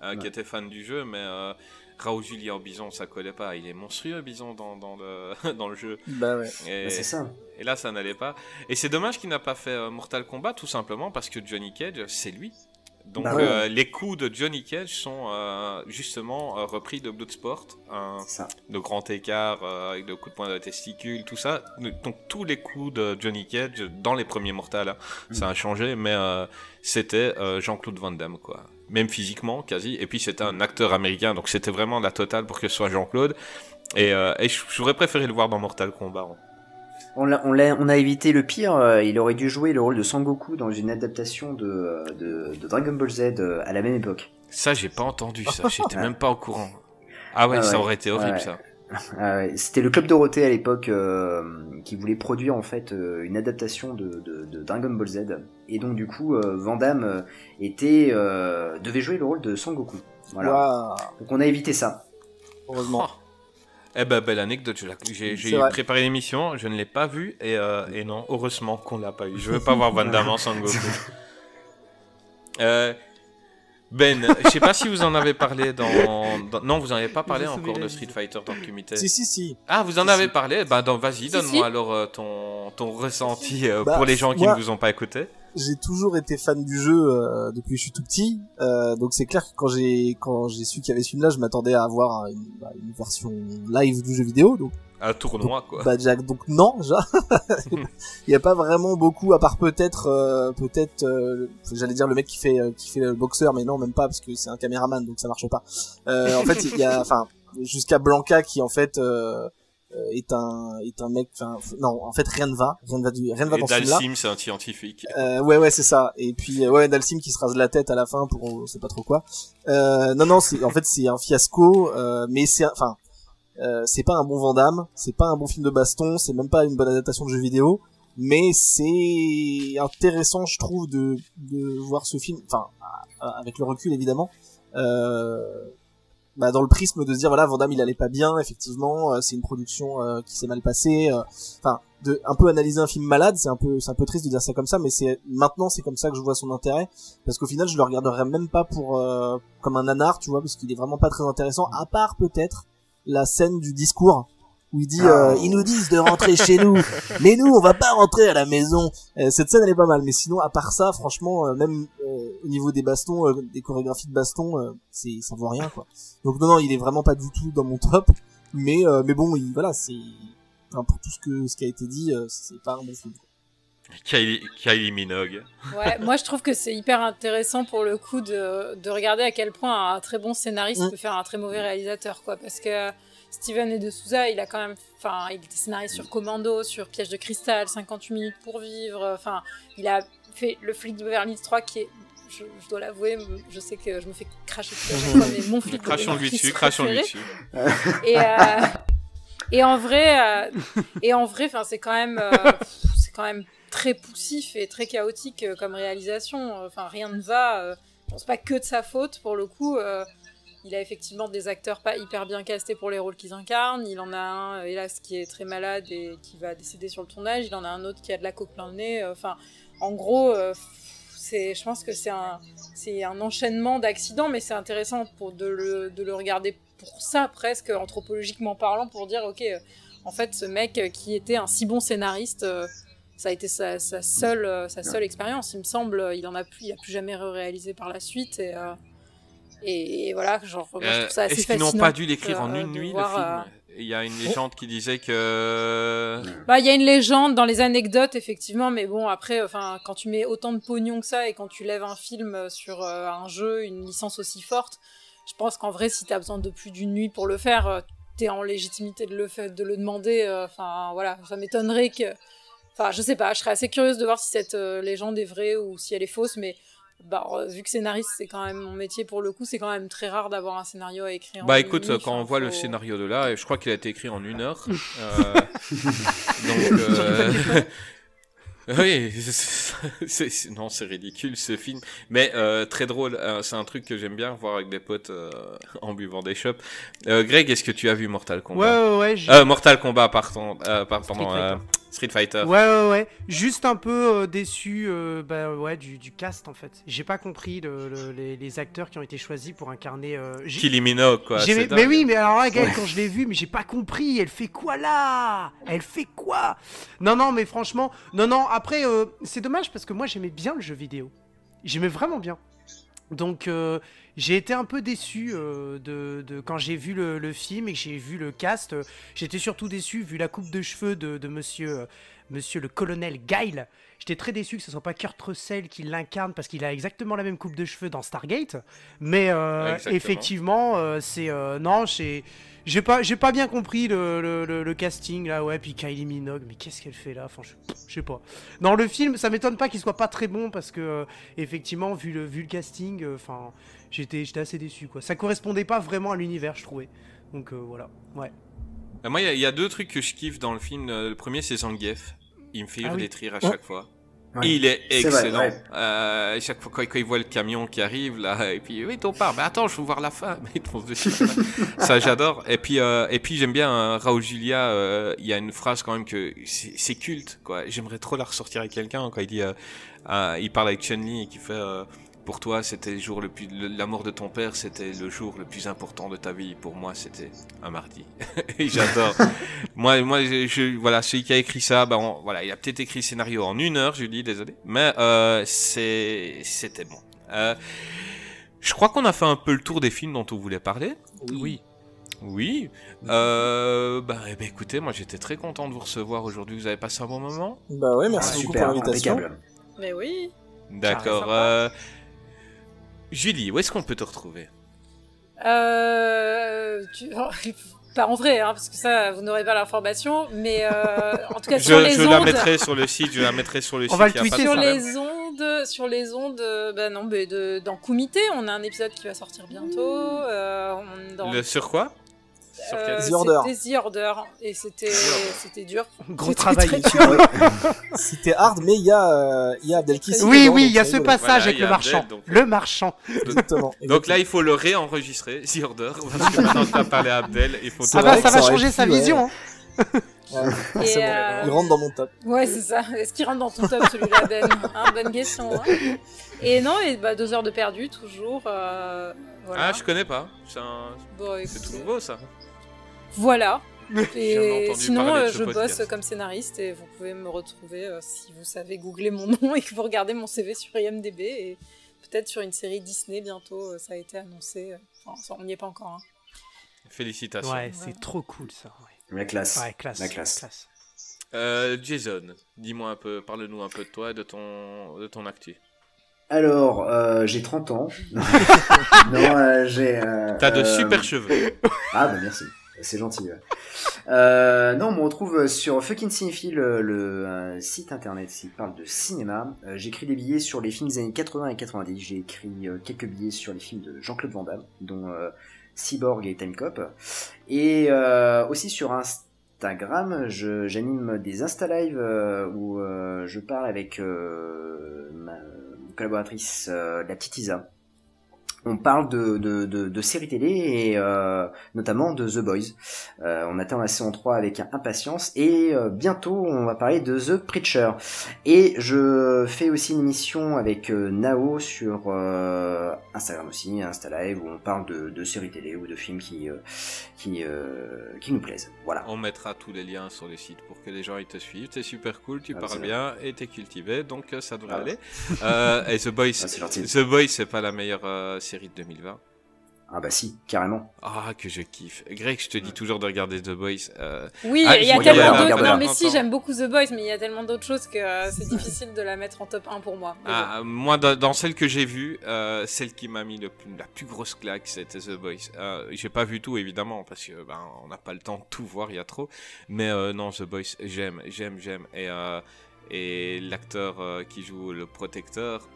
euh, qui étaient fans du jeu, mais euh, Raoul Julia en Bison, ça collait pas. Il est monstrueux Bison dans, dans le dans le jeu. Bah ouais. Et, Bah, c'est ça. Et là, ça n'allait pas. Et c'est dommage qu'il n'a pas fait euh, Mortal Kombat, tout simplement parce que Johnny Cage, c'est lui. Donc Bah ouais. euh, les coups de Johnny Cage sont euh, justement euh, repris de Bloodsport, un de grand écart avec de coups de poing de testicule, tout ça. Donc tous les coups de Johnny Cage dans les premiers Mortal, hein, ça a changé, mais c'était Jean-Claude Van Damme quoi. Même physiquement, quasi. Et puis c'était un acteur américain, donc c'était vraiment la totale pour que ce soit Jean-Claude. Et, et j'aurais préféré le voir dans Mortal Kombat. hein. On, l'a- on, l'a- on a évité le pire, euh, il aurait dû jouer le rôle de Sangoku dans une adaptation de, euh, de, de Dragon Ball Z euh, à la même époque. Ça, j'ai pas entendu ça, j'étais même pas au courant. Ah ouais, ça aurait été horrible ouais. ça. Ah ouais. C'était le Club Dorothée à l'époque euh, qui voulait produire en fait euh, une adaptation de, de, de Dragon Ball Z. Et donc du coup, euh, Van Damme euh, était, euh, devait jouer le rôle de Sangoku. Voilà. Waouh. Donc on a évité ça. Heureusement. Eh ben, belle anecdote, j'ai préparé l'émission, je ne l'ai pas vue, et, euh, et non, heureusement qu'on l'a pas eu. Je veux pas voir Van Damme en Sangoku. Euh, ben, je sais pas si vous en avez parlé dans... dans- Non, vous en avez pas parlé encore de Street Fighter dans le comité. Si, si, si. Ah, vous en Si, avez si. parlé? Ben, vas-y, donne-moi si. alors euh, ton, ton ressenti euh, Bah, pour les gens qui moi- ne vous ont pas écouté. J'ai toujours été fan du jeu euh, depuis que je suis tout petit, euh, donc c'est clair que quand j'ai quand j'ai su qu'il y avait ce film-là, je m'attendais à avoir une, bah, une version live du jeu vidéo. Donc Un tournoi, quoi. bah déjà, donc non, déjà, il n'y a pas vraiment beaucoup à part peut-être euh, peut-être euh, j'allais dire le mec qui fait euh, qui fait le boxeur, mais non même pas parce que c'est un caméraman donc ça marche pas. Euh, en fait il y a enfin jusqu'à Blanca qui en fait est un est un mec enfin non en fait rien ne va rien ne va du rien ne va Et dans ce. Dalsim, c'est un scientifique. Euh, ouais ouais c'est ça et puis euh, ouais Dalsim qui se rase la tête à la fin pour on sait pas trop quoi euh, non non c'est en fait c'est un fiasco euh, mais c'est enfin euh, c'est pas un bon Vandame c'est pas un bon film de baston c'est même pas une bonne adaptation de jeu vidéo mais c'est intéressant je trouve de de voir ce film enfin avec le recul évidemment euh, bah, dans le prisme de se dire voilà Van Damme il allait pas bien effectivement euh, c'est une production euh, qui s'est mal passée euh, enfin de un peu analyser un film malade c'est un peu c'est un peu triste de dire ça comme ça mais c'est maintenant c'est comme ça que je vois son intérêt parce qu'au final je le regarderai même pas pour euh, comme un nanar tu vois parce qu'il est vraiment pas très intéressant à part peut-être la scène du discours où il dit euh, ils nous disent de rentrer chez nous. Mais nous on va pas rentrer à la maison. Euh, cette scène elle est pas mal. Mais sinon à part ça franchement euh, même euh, au niveau des bastons euh, des chorégraphies de baston euh, c'est ça vaut rien quoi. Donc non non il est vraiment pas du tout dans mon top. Mais euh, mais bon il, voilà c'est enfin, pour tout ce que ce qui a été dit euh, c'est pas un bon film. Kylie, Kylie Minogue. Ouais, moi je trouve que c'est hyper intéressant pour le coup de, de regarder à quel point un très bon scénariste Mm. peut faire un très mauvais réalisateur, quoi. Parce que Steven de Souza, il a quand même, enfin, il était scénariste sur Commando, sur Piège de cristal, 58 minutes pour vivre. Enfin, il a fait le flic de Beverly Hills 3 qui est, je, je dois l'avouer, je sais que je me fais cracher dessus à fois, mais mon flic de Crachons-lui dessus, crachons-lui préféré. dessus. Et, euh, et en vrai, euh, et en vrai, enfin, c'est quand même, euh, c'est quand même très poussif et très chaotique euh, comme réalisation. Enfin, rien ne va. Euh, bon, c'est pas que de sa faute pour le coup. Il a effectivement des acteurs pas hyper bien castés pour les rôles qu'ils incarnent. Il en a un, euh, hélas, qui est très malade et qui va décéder sur le tournage. Il en a un autre qui a de la coke plein le nez. Euh, Enfin, en gros, euh, c'est, je pense que c'est un, c'est un enchaînement d'accidents, mais c'est intéressant pour de le, de le regarder pour ça presque anthropologiquement parlant, pour dire ok, en fait, ce mec qui était un si bon scénariste, ça a été sa, sa seule, sa seule expérience, il me semble. Il en a plus, il a plus jamais réalisé par la suite et. euh, et, et voilà, genre, moi, je Euh, trouve ça assez Est-ce qu'ils n'ont pas dû l'écrire en euh, une nuit, voir, le euh, film Il y a une légende qui disait que... Bah, il y a une légende dans les anecdotes, effectivement, mais bon, après, enfin, quand tu mets autant de pognon que ça et quand tu lèves un film sur euh, un jeu, une licence aussi forte, je pense qu'en vrai, si t'as besoin de plus d'une nuit pour le faire, euh, t'es en légitimité de le faire, de le demander. euh, Enfin, voilà, ça m'étonnerait que. Enfin, je sais pas, je serais assez curieuse de voir si cette euh, légende est vraie ou si elle est fausse, mais. Bah, vu que scénariste, c'est quand même mon métier pour le coup, c'est quand même très rare d'avoir un scénario à écrire. en Bah écoute, quand on voit le scénario de là, je crois qu'il a été écrit en une heure. euh, donc, euh, oui, c'est- c'est- non, c'est ridicule ce film, mais euh, très drôle. euh, c'est un truc que j'aime bien voir avec des potes euh, en buvant des shops. Euh, Greg, est-ce que tu as vu Mortal Kombat? Ouais, ouais, ouais, Euh, Mortal Kombat, pardon, euh, par- pardon, Street Fighter. Ouais, ouais, ouais. Juste un peu euh, déçu euh, bah, ouais, du, du cast en fait. J'ai pas compris le- le- les, les acteurs qui ont été choisis pour incarner. Euh, j'ai- Kylie Minogue, quoi, mais, oui, mais alors là, Ouais. quand je l'ai vu, mais j'ai pas compris. Elle fait quoi là? Elle fait quoi? Non, non, mais franchement, non, non. Après, euh, c'est dommage parce que moi j'aimais bien le jeu vidéo. J'aimais vraiment bien. Donc euh, j'ai été un peu déçu euh, de, de- quand j'ai vu le, le film et que j'ai vu le cast. euh, J'étais surtout déçu vu la coupe de cheveux de, de monsieur, monsieur le colonel Guile. J'étais très déçu que ce soit pas Kurt Russell qui l'incarne parce qu'il a exactement la même coupe de cheveux dans Stargate. Mais effectivement, c'est non, j'ai j'ai pas j'ai pas bien compris le, le- le- le casting là. Ouais, puis Kylie Minogue, mais qu'est-ce qu'elle fait là? Enfin, je, je sais pas. Non, le film, ça m'étonne pas qu'il soit pas très bon parce que euh, effectivement, vu le vu le casting, euh, enfin, j'étais j'étais assez déçu quoi. Ça correspondait pas vraiment à l'univers, je trouvais. Donc euh, voilà, ouais. Euh, Moi, il y y, a deux trucs que je kiffe dans le film. Le premier, c'est Zangief. Il me fait Ah oui. à chaque fois. Ouais. Il est vrai, excellent. ouais. Euh, chaque fois quand, quand il voit le camion qui arrive là, et puis oui, ton part. Mais attends, je veux voir la fin. Mais. Ça, j'adore. Et puis, euh, et puis j'aime bien euh, Raoul Julia. euh, Il y a une phrase quand même que c'est culte. Quoi. J'aimerais trop la ressortir avec quelqu'un quand il dit, euh, euh, il parle avec Chun Li et qui fait. Pour toi, c'était le jour le plus, le- la mort de ton père, c'était le jour le plus important de ta vie. Pour moi, c'était un mardi. et j'adore. moi, moi, je, je- voilà, celui qui a écrit ça, ben, on- voilà, il a peut-être écrit le scénario en une heure, Julie, désolé, mais euh, c'est, c'était bon. Euh, je crois qu'on a fait un peu le tour des films dont on voulait parler. Oui. Oui. Euh, bah, eh ben, écoutez, moi j'étais très content de vous recevoir aujourd'hui. Vous avez passé un bon moment? Bah ouais, merci Ah, beaucoup super, pour l'invitation. Mais oui. D'accord. euh, Julie, où est-ce qu'on peut te retrouver? Euh, tu- Pas en vrai, hein, parce que ça, vous n'aurez pas l'information, mais euh, en tout cas Je, sur les je ondes. la mettrai sur le site. Je la mettrai sur le On site. va le tweeter, sur les ondes, sur les ondes, euh, bah non, mais de, dans Comité, on a un épisode qui va sortir bientôt. euh, on- dans, Le- sur quoi? Sur euh, The Order. C'était The Order, et c'était, c'était dur. Gros travail. C'était hard, mais il y a, euh, il y a Abdelkis. Oui, dedans, oui, il y a ce passage Voilà, avec le marchand. Abdel, donc- Le marchand. Exactement. Donc là, il faut le réenregistrer, The Order, parce que maintenant t'as parlé à Abdel, il faut Ah bah ça va changer sa vision. hein. Ouais, Et, c'est bon. euh, Il rentre dans mon top. Ouais, c'est ça. Est-ce qu'il rentre dans ton top celui-là, Ben hein, Bonne question. hein. Et non, et bah, deux heures de perdu, toujours. euh, voilà. Ah, je connais pas. C'est un- Bon, c'est tout nouveau ça. Voilà. Et sinon, euh, je podcast. bosse comme scénariste et vous pouvez me retrouver euh, si vous savez googler mon nom et que vous regardez mon CV sur IMDb et peut-être sur une série Disney bientôt. euh, ça a été annoncé. Enfin, ça, on n'y est pas encore. hein. Félicitations. Ouais, c'est trop cool ça. Ouais, La classe. Ouais, classe. La classe. classe. Euh, Jason, dis-moi un peu, parle-nous un peu de toi et de ton, de ton actu. Alors, euh, j'ai 30 ans. non, euh, j'ai. euh, T'as de euh, super cheveux. Ah bah merci, c'est gentil. ouais. Euh, non, on me retrouve sur Fucking Cinéphile, le, un site internet qui parle de cinéma. Euh, J'écris des billets sur les films des années 80 et 90. J'ai écrit euh, quelques billets sur les films de Jean-Claude Van Damme, dont euh, Cyborg et Time Cop. Et euh, aussi sur Instagram, j'anime des Insta Live euh, où euh, je parle avec euh, ma collaboratrice, euh, la petite Isa. On parle de, de, de, de séries télé et euh, notamment de The Boys. Euh, on attend la saison 3 avec impatience et euh, bientôt on va parler de The Preacher. Et je fais aussi une émission avec Nao sur Instagram aussi, Insta Live, où on parle de, de séries télé ou de films qui, qui, qui nous plaisent. Voilà. On mettra tous les liens sur le site pour que les gens ils te suivent. T'es super cool, tu parles c'est bien et t'es cultivé, donc ça devrait Ah. aller. Et The Boys, Ah, c'est. The Boys, c'est pas la meilleure euh, série de 2020. Ah bah si, carrément. Ah, que je kiffe. Greg, je te dis toujours de regarder The Boys. euh, Oui, ah, il y a tellement d'autres. Non, mais si, j'aime beaucoup The Boys, mais il y a tellement d'autres choses que euh, c'est difficile de la mettre en top 1 pour moi. Bon. Ah, moi, dans, celle que j'ai vue, euh, celle qui m'a mis le plus- la plus grosse claque, c'était The Boys. Euh, j'ai pas vu tout, évidemment, parce que ben, on n'a pas le temps de tout voir, il y a trop. Mais euh, non, The Boys, j'aime, j'aime, j'aime. Et, euh, et l'acteur euh, qui joue le protecteur.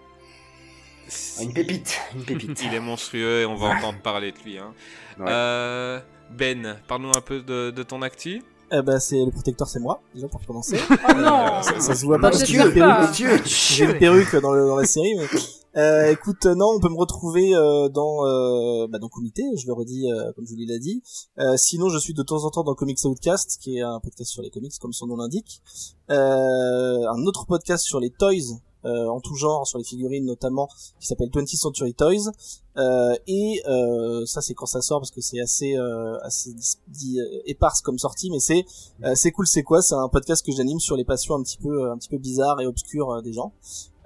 Une pépite, une pépite. Il est monstrueux et on va entendre parler de lui. hein. Ouais. Euh, ben, parle-nous un peu de, de ton actu. Eh ben, c'est le protecteur, c'est moi, déjà pour commencer. Oh non ça, ça se voit pas Non, parce que j'ai une perruque. Dieu, J'ai une perruque dans, le, dans la série, mais euh, écoute, euh, non, on peut me retrouver euh, dans euh, bah, dans Comité, je le redis euh, comme Julie l'a dit. Euh, sinon, je suis de temps en temps dans Comics Outcast, qui est un podcast sur les comics, comme son nom l'indique. Euh, un autre podcast sur les toys. Euh, en tout genre, sur les figurines notamment, qui s'appelle 20th Century Toys. Euh, et euh, ça, c'est quand ça sort, parce que c'est assez, euh, assez euh, éparse comme sortie, mais c'est euh, c'est cool, c'est quoi? C'est un podcast que j'anime sur les passions un petit peu, un petit peu bizarres et obscures des gens.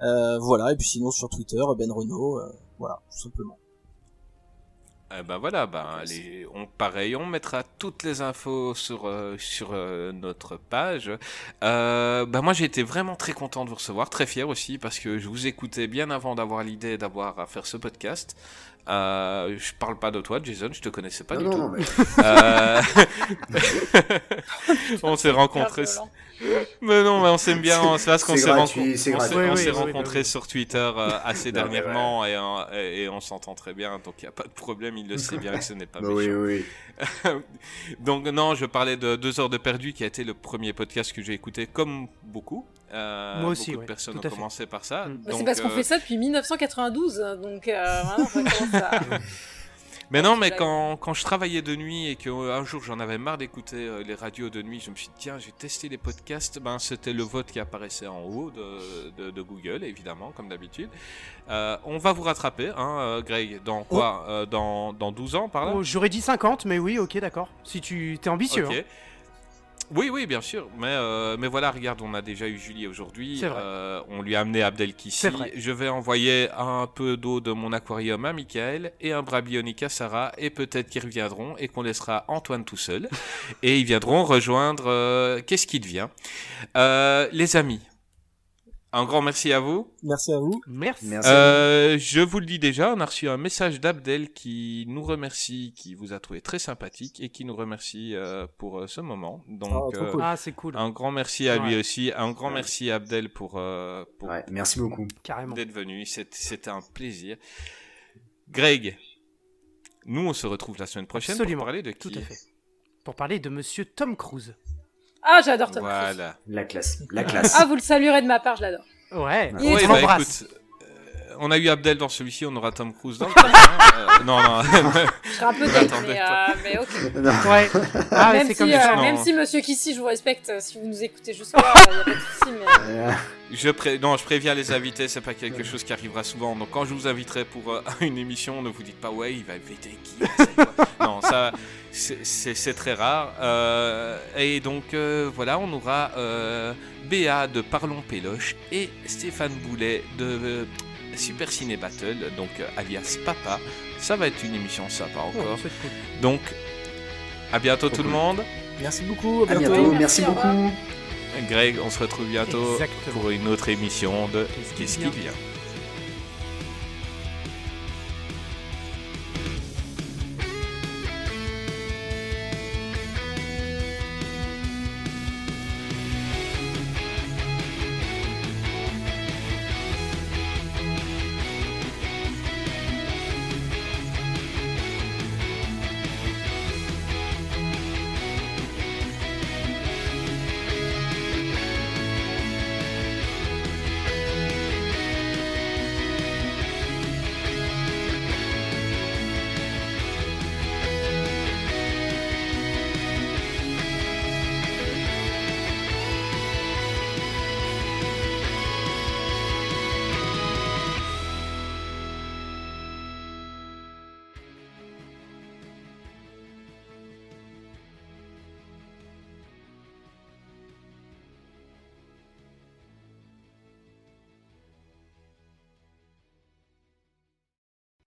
Voilà, et puis sinon sur Twitter, Ben Renault, voilà, tout simplement. Eh ben voilà, ben les, on pareil, on mettra toutes les infos sur euh, sur euh, notre page. Euh, ben moi j'ai été vraiment très content de vous recevoir, très fier aussi parce que je vous écoutais bien avant d'avoir l'idée d'avoir à faire ce podcast. Euh, je parle pas de toi, Jason, je te connaissais pas Non, du non, tout. non, mais- Euh, on s'est rencontrés. Mais non, mais on s'aime bien. C'est- parce qu'on s'est rencontrés. On s'est on sur Twitter euh, assez dernièrement et, et, et on s'entend très bien, donc il n'y a pas de problème. Il le sait bien que ce n'est pas Bah méchant. oui, oui. donc non, je parlais de Deux heures de perdu qui a été le premier podcast que j'ai écouté comme beaucoup. Euh, Moi aussi, beaucoup ouais, de personnes ont commencé par ça. Mm. Bah, c'est parce qu'on euh, fait ça depuis 1992, donc euh, voilà, commence à... Mais non, mais quand, quand je travaillais de nuit et qu'un jour j'en avais marre d'écouter euh, les radios de nuit, je me suis dit, tiens, j'ai testé les podcasts. Ben, c'était le vote qui apparaissait en haut de, de, de Google, évidemment, comme d'habitude. Euh, on va vous rattraper, hein, euh, Greg, dans quoi Euh, dans, dans 12 ans, par là? Oh, J'aurais dit 50, mais oui, ok, d'accord. Si tu t'es ambitieux. Ok. hein. Oui, oui, bien sûr. Mais, euh, mais voilà, regarde, on a déjà eu Julie aujourd'hui. C'est vrai. Euh, on lui a amené Abdel Kissi. C'est vrai. Je vais envoyer un peu d'eau de mon aquarium à Michael et un brabionique à Sarah. Et peut-être qu'ils reviendront et qu'on laissera Antoine tout seul. et ils viendront rejoindre euh, Qu'est-ce qui devient? Les amis, un grand merci à vous. Merci à vous. Merci. Merci. Euh, je vous le dis déjà, on a reçu un message d'Abdel qui nous remercie, qui vous a trouvé très sympathique et qui nous remercie euh, pour euh, ce moment. Donc, Ah, euh, cool. Ah, c'est cool. un grand merci à lui aussi. Un grand Ouais. merci à Abdel pour, euh, pour Ouais, merci beaucoup. Carrément. d'être venu. C'est- C'était un plaisir. Greg, nous on se retrouve la semaine prochaine Absolument. pour parler de Tout qui à fait. Pour parler de monsieur Tom Cruise. Ah, j'adore Tom Cruise. Voilà. La classe, la classe. Ah, vous le saluerez de ma part, je l'adore. Ouais. Il est Ouais, trop bah, l'embrasse. écoute, euh, on a eu Abdel dans celui-ci, on aura Tom Cruise dans le prochain. Euh, non, non. Je serai un peu deg, mais, euh, mais ok. Non. Ouais. Ah, même, c'est si, comme euh, même si Monsieur Kissy, je vous respecte, euh, si vous nous écoutez jusque-là, il n'y a pas de souci, mais... Je pré- non, je préviens les invités, c'est pas quelque chose qui arrivera souvent. Donc quand je vous inviterai pour euh, une émission, ne vous dites pas ouais, il va inviter qui. Non, ça, c'est- très rare. Euh, et donc euh, voilà, on aura euh, Béa de Parlons Péloche et Stéphane Boulet de euh, Super Ciné Battle, donc euh, alias Papa. Ça va être une émission sympa Ouais, encore. cool. Donc à bientôt tout le monde. Merci beaucoup. à bientôt, Merci, beaucoup. Greg, on se retrouve bientôt Exactement. pour une autre émission de Qu'est-ce qui Qu'est-ce qui vient vient.